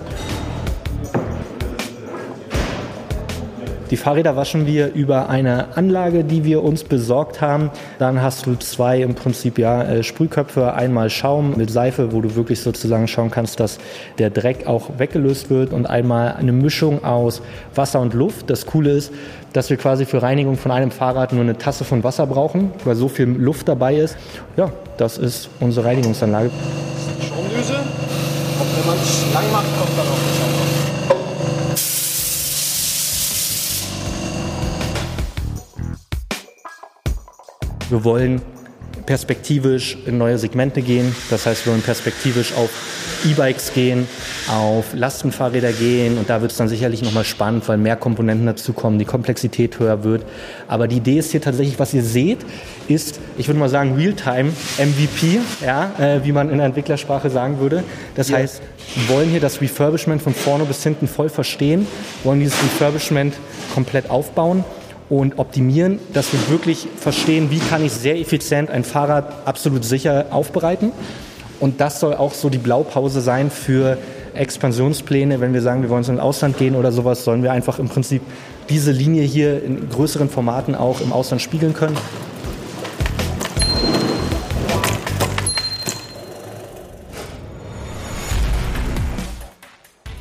Die Fahrräder waschen wir über eine Anlage, die wir uns besorgt haben. Dann hast du zwei im Prinzip ja äh, Sprühköpfe, einmal Schaum mit Seife, wo du wirklich sozusagen schauen kannst, dass der Dreck auch weggelöst wird und einmal eine Mischung aus Wasser und Luft. Das Coole ist, dass wir quasi für Reinigung von einem Fahrrad nur eine Tasse von Wasser brauchen, weil so viel Luft dabei ist. Ja, das ist unsere Reinigungsanlage. Schaumdüse. Und wenn man es lang macht, kommt dann auch Wir wollen perspektivisch in neue Segmente gehen. Das heißt, wir wollen perspektivisch auf E-Bikes gehen, auf Lastenfahrräder gehen und da wird es dann sicherlich nochmal spannend, weil mehr Komponenten dazukommen, die Komplexität höher wird. Aber die Idee ist hier tatsächlich, was ihr seht, ist, ich würde mal sagen, Realtime MVP, ja, äh, wie man in der Entwicklersprache sagen würde. Das ja. heißt, wir wollen hier das Refurbishment von vorne bis hinten voll verstehen, wollen dieses Refurbishment komplett aufbauen und optimieren, dass wir wirklich verstehen, wie kann ich sehr effizient ein Fahrrad absolut sicher aufbereiten. Und das soll auch so die Blaupause sein für Expansionspläne. Wenn wir sagen, wir wollen ins Ausland gehen oder sowas, sollen wir einfach im Prinzip diese Linie hier in größeren Formaten auch im Ausland spiegeln können.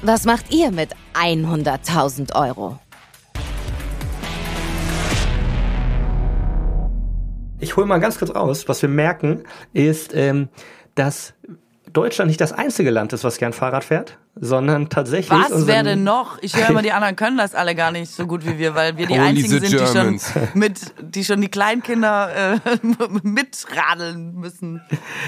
Was macht ihr mit 100.000 Euro? Ich hole mal ganz kurz raus. Was wir merken, ist, ähm, dass Deutschland nicht das einzige Land ist, was gern Fahrrad fährt sondern tatsächlich. Was wäre denn noch? Ich höre immer, die anderen können das alle gar nicht so gut wie wir, weil wir die Holy einzigen sind, die schon mit, die schon die Kleinkinder äh, mitradeln müssen.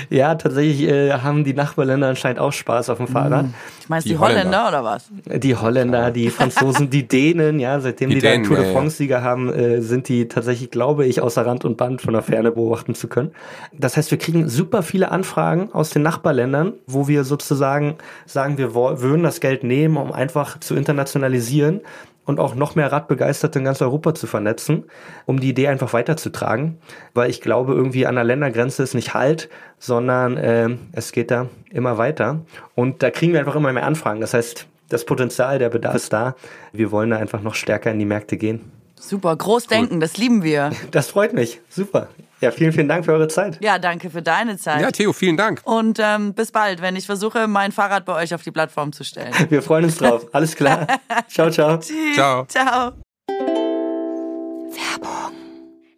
Ja, tatsächlich äh, haben die Nachbarländer anscheinend auch Spaß auf dem Fahrrad. Ich meine, die, die Holländer. Holländer. oder was? Die Holländer, die Franzosen, die Dänen, ja, seitdem die, die Dänen, Tour de France-Sieger haben, äh, sind die tatsächlich, glaube ich, außer Rand und Band von der Ferne beobachten zu können. Das heißt, wir kriegen super viele Anfragen aus den Nachbarländern, wo wir sozusagen sagen, wir wollen würden das Geld nehmen, um einfach zu internationalisieren und auch noch mehr Radbegeisterte in ganz Europa zu vernetzen, um die Idee einfach weiterzutragen. Weil ich glaube, irgendwie an der Ländergrenze ist nicht Halt, sondern äh, es geht da immer weiter. Und da kriegen wir einfach immer mehr Anfragen. Das heißt, das Potenzial, der Bedarf ist da. Wir wollen da einfach noch stärker in die Märkte gehen. Super, Großdenken, cool. das lieben wir. Das freut mich. Super. Ja, vielen, vielen Dank für eure Zeit. Ja, danke für deine Zeit. Ja, Theo, vielen Dank. Und ähm, bis bald, wenn ich versuche, mein Fahrrad bei euch auf die Plattform zu stellen. Wir freuen uns drauf. Alles klar. ciao, ciao. Tschüss. Ciao. Ciao. Werbung.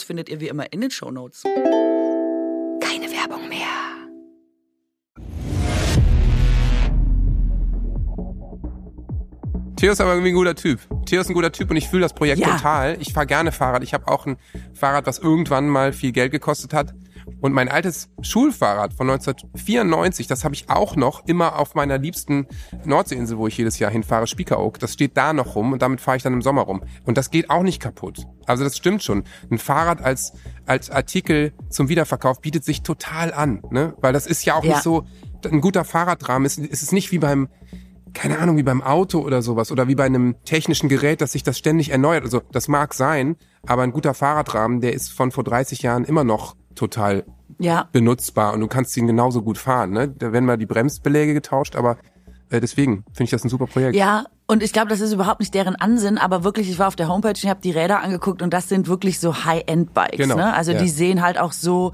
findet ihr wie immer in den Shownotes. Keine Werbung mehr. Theo ist aber irgendwie ein guter Typ. Theo ist ein guter Typ und ich fühle das Projekt Ja. total. Ich fahre gerne Fahrrad. Ich habe auch ein Fahrrad, was irgendwann mal viel Geld gekostet hat. Und mein altes Schulfahrrad von 1994, das habe ich auch noch immer auf meiner liebsten Nordseeinsel, wo ich jedes Jahr hinfahre, Spiekeroog. Das steht da noch rum und damit fahre ich dann im Sommer rum. Und das geht auch nicht kaputt. Also das stimmt schon. Ein Fahrrad als, als Artikel zum Wiederverkauf bietet sich total an, ne? Weil das ist ja auch Ja. nicht so, ein guter Fahrradrahmen ist, ist es nicht wie beim, keine Ahnung, wie beim Auto oder sowas oder wie bei einem technischen Gerät, dass sich das ständig erneuert. Also das mag sein, aber ein guter Fahrradrahmen, der ist von vor 30 Jahren immer noch total Ja, benutzbar und du kannst ihn genauso gut fahren. Ne? Da werden mal die Bremsbeläge getauscht, aber äh, deswegen finde ich das ein super Projekt. Ja, und ich glaube, das ist überhaupt nicht deren Ansinn, aber wirklich, ich war auf der Homepage und habe die Räder angeguckt und das sind wirklich so High-End-Bikes. Genau, Ne? Also ja. die sehen halt auch so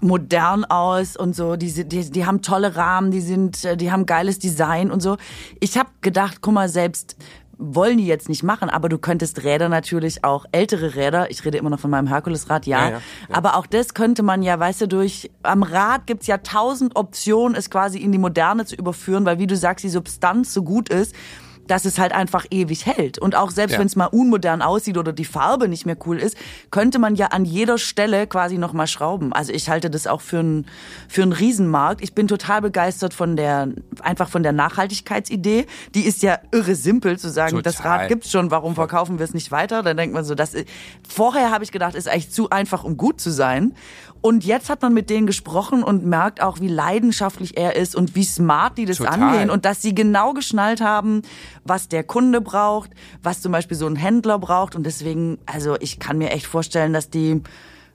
modern aus und so, die, die, die haben tolle Rahmen, die sind, äh, die haben geiles Design und so. Ich habe gedacht, guck mal, selbst wollen die jetzt nicht machen, aber du könntest Räder natürlich auch, ältere Räder, ich rede immer noch von meinem Herkulesrad, ja, Ja, ja, ja. aber auch das könnte man ja, weißt du, durch, am Rad gibt's ja tausend Optionen, es quasi in die Moderne zu überführen, weil wie du sagst, die Substanz so gut ist, dass es halt einfach ewig hält. Und auch selbst Ja. wenn es mal unmodern aussieht oder die Farbe nicht mehr cool ist, könnte man ja an jeder Stelle quasi nochmal schrauben. Also ich halte das auch für einen für einen Riesenmarkt. Ich bin total begeistert von der, einfach von der Nachhaltigkeitsidee. Die ist ja irre simpel zu sagen, das Total. Rad gibt's schon, warum verkaufen wir es nicht weiter? Dann denkt man so, das ist, vorher habe ich gedacht, ist eigentlich zu einfach, um gut zu sein. Und jetzt hat man mit denen gesprochen und merkt auch, wie leidenschaftlich er ist und wie smart die das Total. angehen und dass sie genau geschnallt haben, was der Kunde braucht, was zum Beispiel so ein Händler braucht. Und deswegen, also ich kann mir echt vorstellen, dass die,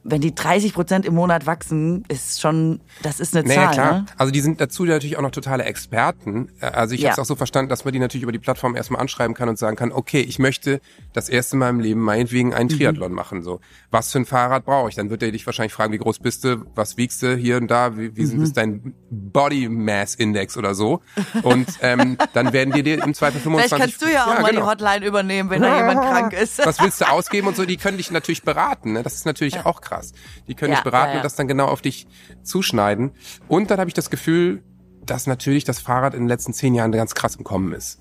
wenn die 30 Prozent im Monat wachsen, ist schon, das ist eine Naja, Zahl. klar. Ne? Also die sind dazu natürlich auch noch totale Experten. Äh, Also ich Ja. habe es auch so verstanden, dass man die natürlich über die Plattform erstmal anschreiben kann und sagen kann, okay, ich möchte das erste Mal im Leben meinetwegen einen Mhm. Triathlon machen. So, was für ein Fahrrad brauche ich? Dann wird er dich wahrscheinlich fragen, wie groß bist du, was wiegst du hier und da, wie, wie Mhm. ist dein Body Mass Index oder so? Und ähm, dann werden die dir im Zweifel 25... Vielleicht kannst du ja auch mal genau. die Hotline übernehmen, wenn da jemand krank ist. was willst du ausgeben und so, die können dich natürlich beraten. Ne? Das ist natürlich auch krass. Die können Ja, dich beraten ja, ja. und das dann genau auf dich zuschneiden. Und dann habe ich das Gefühl, dass natürlich das Fahrrad in den letzten zehn Jahren ganz krass im Kommen ist.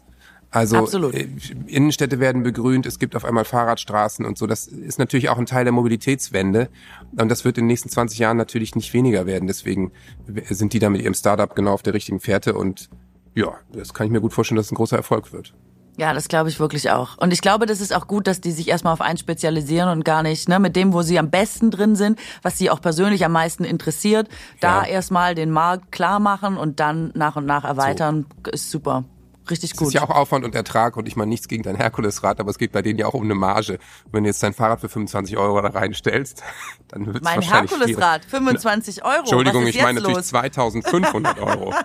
Also Absolut. äh, Innenstädte werden begrünt, es gibt auf einmal Fahrradstraßen und so. Das ist natürlich auch ein Teil der Mobilitätswende. Und das wird in den nächsten 20 Jahren natürlich nicht weniger werden. Deswegen sind die da mit ihrem Startup genau auf der richtigen Fährte und ja, das kann ich mir gut vorstellen, dass es ein großer Erfolg wird. Ja, das glaube ich wirklich auch. Und ich glaube, das ist auch gut, dass die sich erstmal auf eins spezialisieren und gar nicht, ne, mit dem, wo sie am besten drin sind, was sie auch persönlich am meisten interessiert, da Ja. erstmal den Markt klar machen und dann nach und nach erweitern, ist super. Richtig gut. ist ja auch Aufwand und Ertrag und ich meine nichts gegen dein Herkulesrad, aber es geht bei denen ja auch um eine Marge. Wenn du jetzt dein Fahrrad für 25 Euro da reinstellst, dann wird es mein Herkulesrad, 25 Euro. Entschuldigung, ich meine natürlich los? 2500 Euro.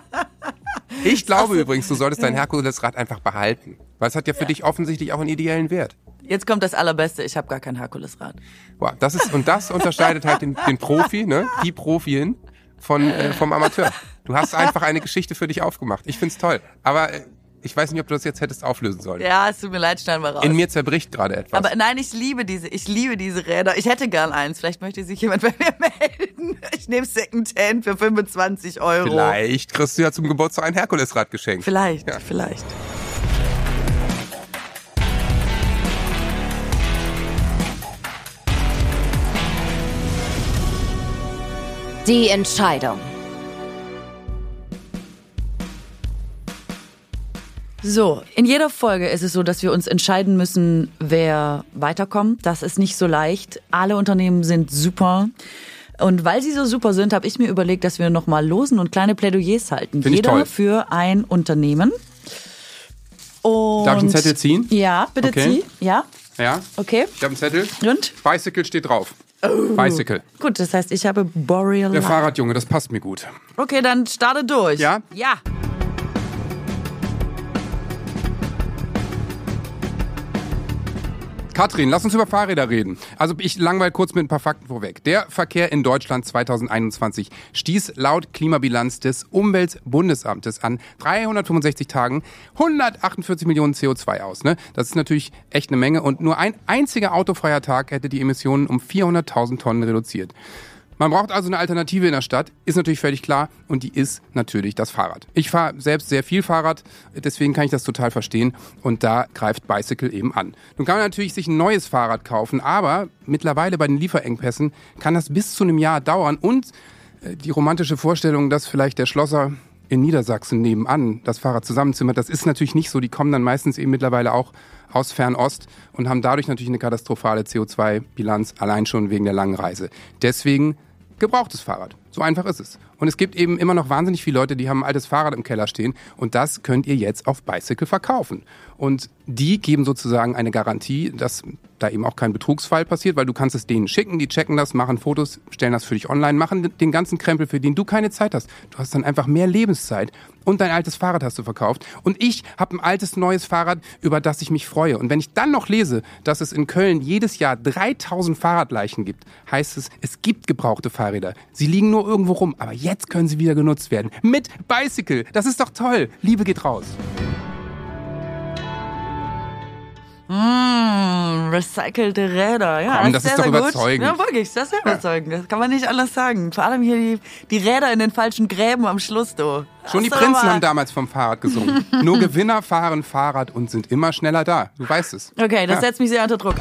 Ich glaube übrigens, du solltest dein Herkulesrad einfach behalten, weil es hat ja für dich offensichtlich auch einen ideellen Wert. Jetzt kommt das Allerbeste, ich habe gar kein Herkulesrad. Wow, das ist und das unterscheidet halt den, den Profi, ne, die Profin von äh, vom Amateur. Du hast einfach eine Geschichte für dich aufgemacht. Ich find's toll, aber äh, ich weiß nicht, ob du das jetzt hättest auflösen sollen. Ja, es tut mir leid, schneiden wir raus. In mir zerbricht gerade etwas. Aber nein, ich liebe diese, ich liebe diese Räder. Ich hätte gern eins. Vielleicht möchte sich jemand bei mir melden. Ich nehme Secondhand für 25 Euro. Vielleicht kriegst du ja zum Geburtstag ein Herkulesrad geschenkt. Vielleicht, Ja. vielleicht. Die Entscheidung. So, in jeder Folge ist es so, dass wir uns entscheiden müssen, wer weiterkommt. Das ist nicht so leicht. Alle Unternehmen sind super. Und weil sie so super sind, habe ich mir überlegt, dass wir nochmal losen und kleine Plädoyers halten. Find ich Jeder toll. für ein Unternehmen. Und Darf ich einen Zettel ziehen? Ja, bitte Okay. zieh. Ja, Ja, okay. ich habe einen Zettel. Und? Bicycle steht drauf. Bicycle. Gut, das heißt, ich habe Boreal Der. Fahrradjunge, das passt mir gut. Okay, dann starte durch. Ja? Ja. Katrin, lass uns über Fahrräder reden. Also ich langweil kurz mit ein paar Fakten vorweg. Der Verkehr in Deutschland 2021 stieß laut Klimabilanz des Umweltbundesamtes an 365 Tagen 148 Millionen CO2 aus. Ne? Das ist natürlich echt eine Menge und nur ein einziger autofreier Tag hätte die Emissionen um 400.000 Tonnen reduziert. Man braucht also eine Alternative in der Stadt, ist natürlich völlig klar und die ist natürlich das Fahrrad. Ich fahre selbst sehr viel Fahrrad, deswegen kann ich das total verstehen und da greift Bicycle eben an. Nun kann man natürlich sich ein neues Fahrrad kaufen, aber mittlerweile bei den Lieferengpässen kann das bis zu einem Jahr dauern und äh, die romantische Vorstellung, dass vielleicht der Schlosser in Niedersachsen nebenan das Fahrrad zusammenzimmert, das ist natürlich nicht so. Die kommen dann meistens eben mittlerweile auch aus Fernost und haben dadurch natürlich eine katastrophale CO2-Bilanz, allein schon wegen der langen Reise. Deswegen gebrauchtes Fahrrad. So einfach ist es. Und es gibt eben immer noch wahnsinnig viele Leute, die haben ein altes Fahrrad im Keller stehen und das könnt ihr jetzt auf Bicycle verkaufen. Und die geben sozusagen eine Garantie, dass da eben auch kein Betrugsfall passiert, weil du kannst es denen schicken, die checken das, machen Fotos, stellen das für dich online, machen den ganzen Krempel, für den du keine Zeit hast. Du hast dann einfach mehr Lebenszeit und dein altes Fahrrad hast du verkauft. Und ich habe ein altes neues Fahrrad, über das ich mich freue. Und wenn ich dann noch lese, dass es in Köln jedes Jahr 3000 Fahrradleichen gibt, heißt es, es gibt gebrauchte Fahrräder. Sie liegen nur irgendwo rum, aber jetzt können sie wieder genutzt werden. Mit Bicycle. Das ist doch toll. Liebe geht raus. Mmh, recycelte Räder. Ja, Komm, das sehr, ist doch sehr gut. überzeugend. Ja, wirklich, das ist überzeugend. Das kann man nicht anders sagen. Vor allem hier die, die Räder in den falschen Gräben am Schluss, du. Schon die Prinzen haben damals vom Fahrrad gesungen. Nur Gewinner fahren Fahrrad und sind immer schneller da. Du weißt es. Okay, das Ja. setzt mich sehr unter Druck.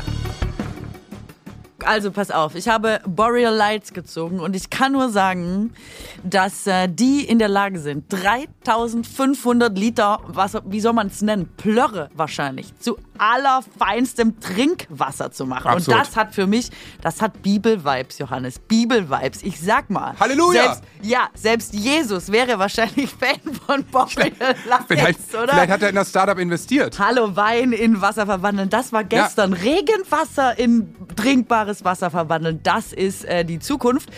Also pass auf, ich habe Boreal Lights gezogen und ich kann nur sagen, dass äh, die in der Lage sind, 3500 Liter Wasser, wie soll man es nennen, Plörre wahrscheinlich, zu allerfeinstem Trinkwasser zu machen. Absurd. Und das hat für mich, das hat Bibel-Vibes, Johannes, Bibel-Vibes. Ich sag mal. Halleluja! Selbst, ja, selbst Jesus wäre wahrscheinlich Fan von Boreal Lights, Vielleicht, oder? vielleicht hat er in das Startup investiert. Hallo Wein in Wasser verwandeln. Das war gestern. Regenwasser in trinkbares Wasser verwandeln. Das ist äh, die Zukunft.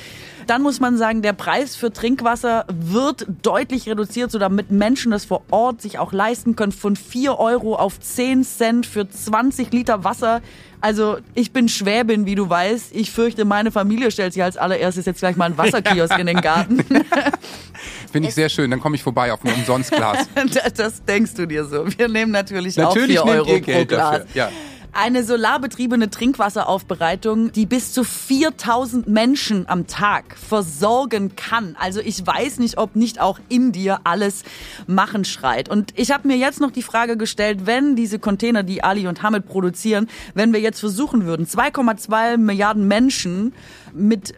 Dann muss man sagen, der Preis für Trinkwasser wird deutlich reduziert, so damit Menschen das vor Ort sich auch leisten können. Von 4 Euro auf 10 Cent für 20 Liter Wasser. Also ich bin Schwäbin, wie du weißt. Ich fürchte, meine Familie stellt sich als allererstes jetzt gleich mal einen Wasserkiosk in den Garten. Finde ich sehr schön. Dann komme ich vorbei auf ein Umsonstglas. Das, das denkst du dir so. Wir nehmen natürlich, Natürlich auch 4 nehmt Euro ihr Geld pro Glas. dafür, ja. Eine solarbetriebene Trinkwasseraufbereitung, die bis zu 4000 Menschen am Tag versorgen kann. Also ich weiß nicht, ob nicht auch in dir alles machen schreit. Und ich habe mir jetzt noch die Frage gestellt, wenn diese Container, die Ali und Hamid produzieren, wenn wir jetzt versuchen würden, 2,2 Milliarden Menschen mit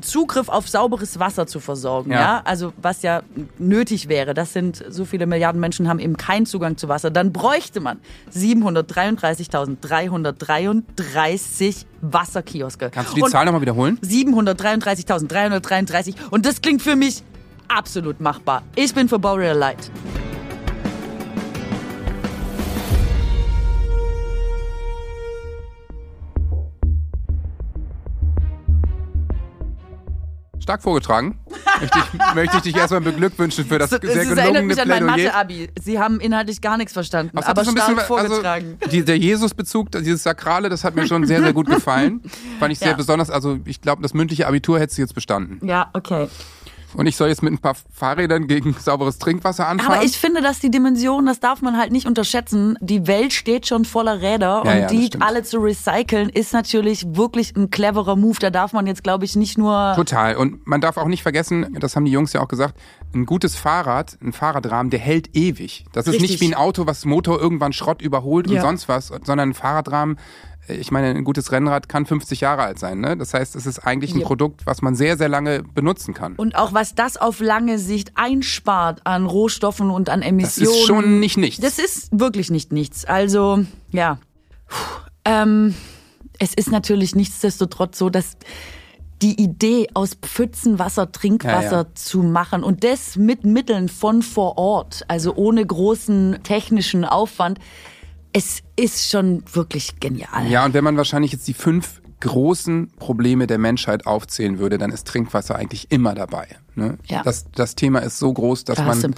Zugriff auf sauberes Wasser zu versorgen, Ja. ja. Also was ja nötig wäre, das sind so viele Milliarden Menschen haben eben keinen Zugang zu Wasser, dann bräuchte man 733.333 Wasserkioske. Kannst du die Und Zahl nochmal wiederholen? 733.333 und das klingt für mich absolut machbar. Ich bin für Boreal Light. Stark vorgetragen. Möchte ich, möchte ich dich erstmal beglückwünschen für das Es, sehr gelungene mich an mein Plädoyer. Mathe-Abi. Sie haben inhaltlich gar nichts verstanden, Das aber so stark bisschen- vorgetragen. Also, die, der Jesus-Bezug, dieses Sakrale, das hat mir schon sehr, sehr gut gefallen. Fand ich sehr Ja. besonders. Also ich glaube, das mündliche Abitur hättest du jetzt bestanden. ja, okay. Und ich soll jetzt mit ein paar Fahrrädern gegen sauberes Trinkwasser anfahren. Aber ich finde, dass die Dimension, das darf man halt nicht unterschätzen. Die Welt steht schon voller Räder Ja, und ja, die alle zu recyceln, ist natürlich wirklich ein cleverer Move. Da darf man jetzt, glaube ich, nicht nur. Total. Und man darf auch nicht vergessen, das haben die Jungs ja auch gesagt, ein gutes Fahrrad, ein Fahrradrahmen, der hält ewig. Das ist Richtig. nicht wie ein Auto, was Motor irgendwann Schrott überholt und Ja. sonst was, sondern ein Fahrradrahmen, ich meine, ein gutes Rennrad kann 50 Jahre alt sein. Ne? Das heißt, es ist eigentlich ein Ja. Produkt, was man sehr, sehr lange benutzen kann. Und auch was das auf lange Sicht einspart an Rohstoffen und an Das Emissionen. ist schon nicht nichts. Das ist wirklich nicht nichts. Also, ja. Puh, ähm, es ist natürlich nichtsdestotrotz so, dass die Idee aus Pfützenwasser Trinkwasser Ja, ja. zu machen und das mit Mitteln von vor Ort, also ohne großen technischen Aufwand, es ist schon wirklich genial. Ja, und wenn man wahrscheinlich jetzt die fünf großen Probleme der Menschheit aufzählen würde, dann ist Trinkwasser eigentlich immer dabei. Ne? Ja. Das, das Thema ist so groß, dass Da man,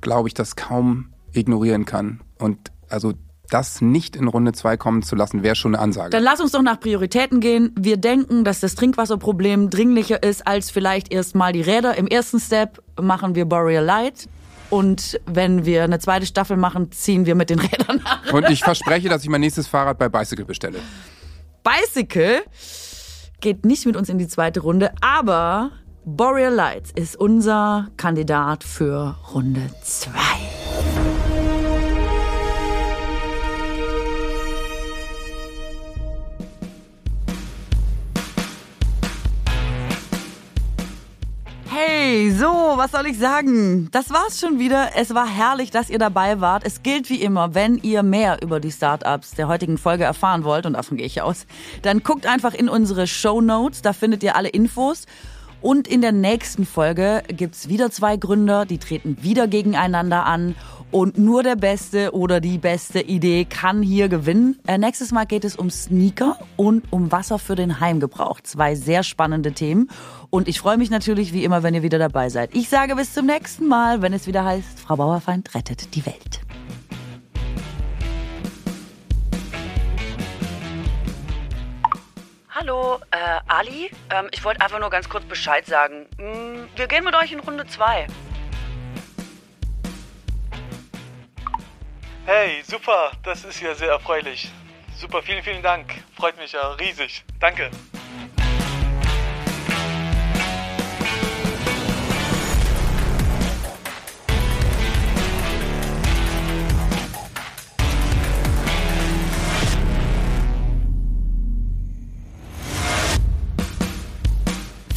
glaube ich, das kaum ignorieren kann. Und also das nicht in Runde zwei kommen zu lassen, wäre schon eine Ansage. Dann lass uns doch nach Prioritäten gehen. Wir denken, dass das Trinkwasserproblem dringlicher ist als vielleicht erstmal die Räder. Im ersten Step machen wir Boreal Light. Und wenn wir eine zweite Staffel machen, ziehen wir mit den Rädern nach. Und ich verspreche, dass ich mein nächstes Fahrrad bei Bicycle bestelle. Bicycle geht nicht mit uns in die zweite Runde, aber Boreal Lights ist unser Kandidat für Runde 2. Ui, so, was soll ich sagen? Das war's schon wieder. Es war herrlich, dass ihr dabei wart. Es gilt wie immer, wenn ihr mehr über die Startups der heutigen Folge erfahren wollt, und davon gehe ich aus, dann guckt einfach in unsere Show Notes. Da findet ihr alle Infos. Und in der nächsten Folge gibt's wieder zwei Gründer, die treten wieder gegeneinander an. Und nur der Beste oder die beste Idee kann hier gewinnen. Äh, nächstes Mal geht es um Sneaker und um Wasser für den Heimgebrauch. Zwei sehr spannende Themen. Und ich freue mich natürlich wie immer, wenn ihr wieder dabei seid. Ich sage bis zum nächsten Mal, wenn es wieder heißt, Frau Bauerfeind rettet die Welt. Hallo, äh, Ali. Ähm, ich wollte einfach nur ganz kurz Bescheid sagen. Mm, wir gehen mit euch in Runde 2. Hey, super, das ist ja sehr erfreulich. Super, vielen, vielen Dank. Freut mich ja riesig. Danke.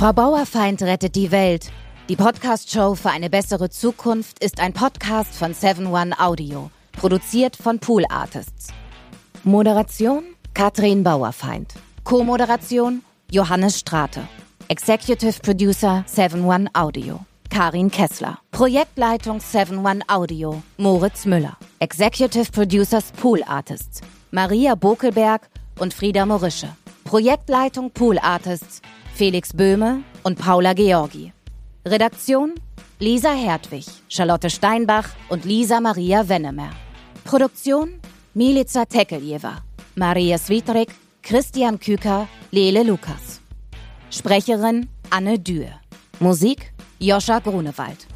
Frau Bauerfeind rettet die Welt. Die Podcast-Show für eine bessere Zukunft ist ein Podcast von 7-One Audio, produziert von Pool Artists. Moderation Katrin Bauerfeind. Co-Moderation Johannes Strate. Executive Producer 7-One Audio. Karin Kessler. Projektleitung 7-One Audio. Moritz Müller. Executive Producers Pool Artists. Maria Bokelberg und Frieda Morische. Projektleitung Pool Artists. Felix Böhme und Paula Georgi. Redaktion Lisa Hertwig, Charlotte Steinbach und Lisa Maria Wennemer. Produktion Milica Tekeljeva, Maria Svitrik, Christian Küker, Lele Lukas. Sprecherin Anne Dürr. Musik Joscha Grunewald.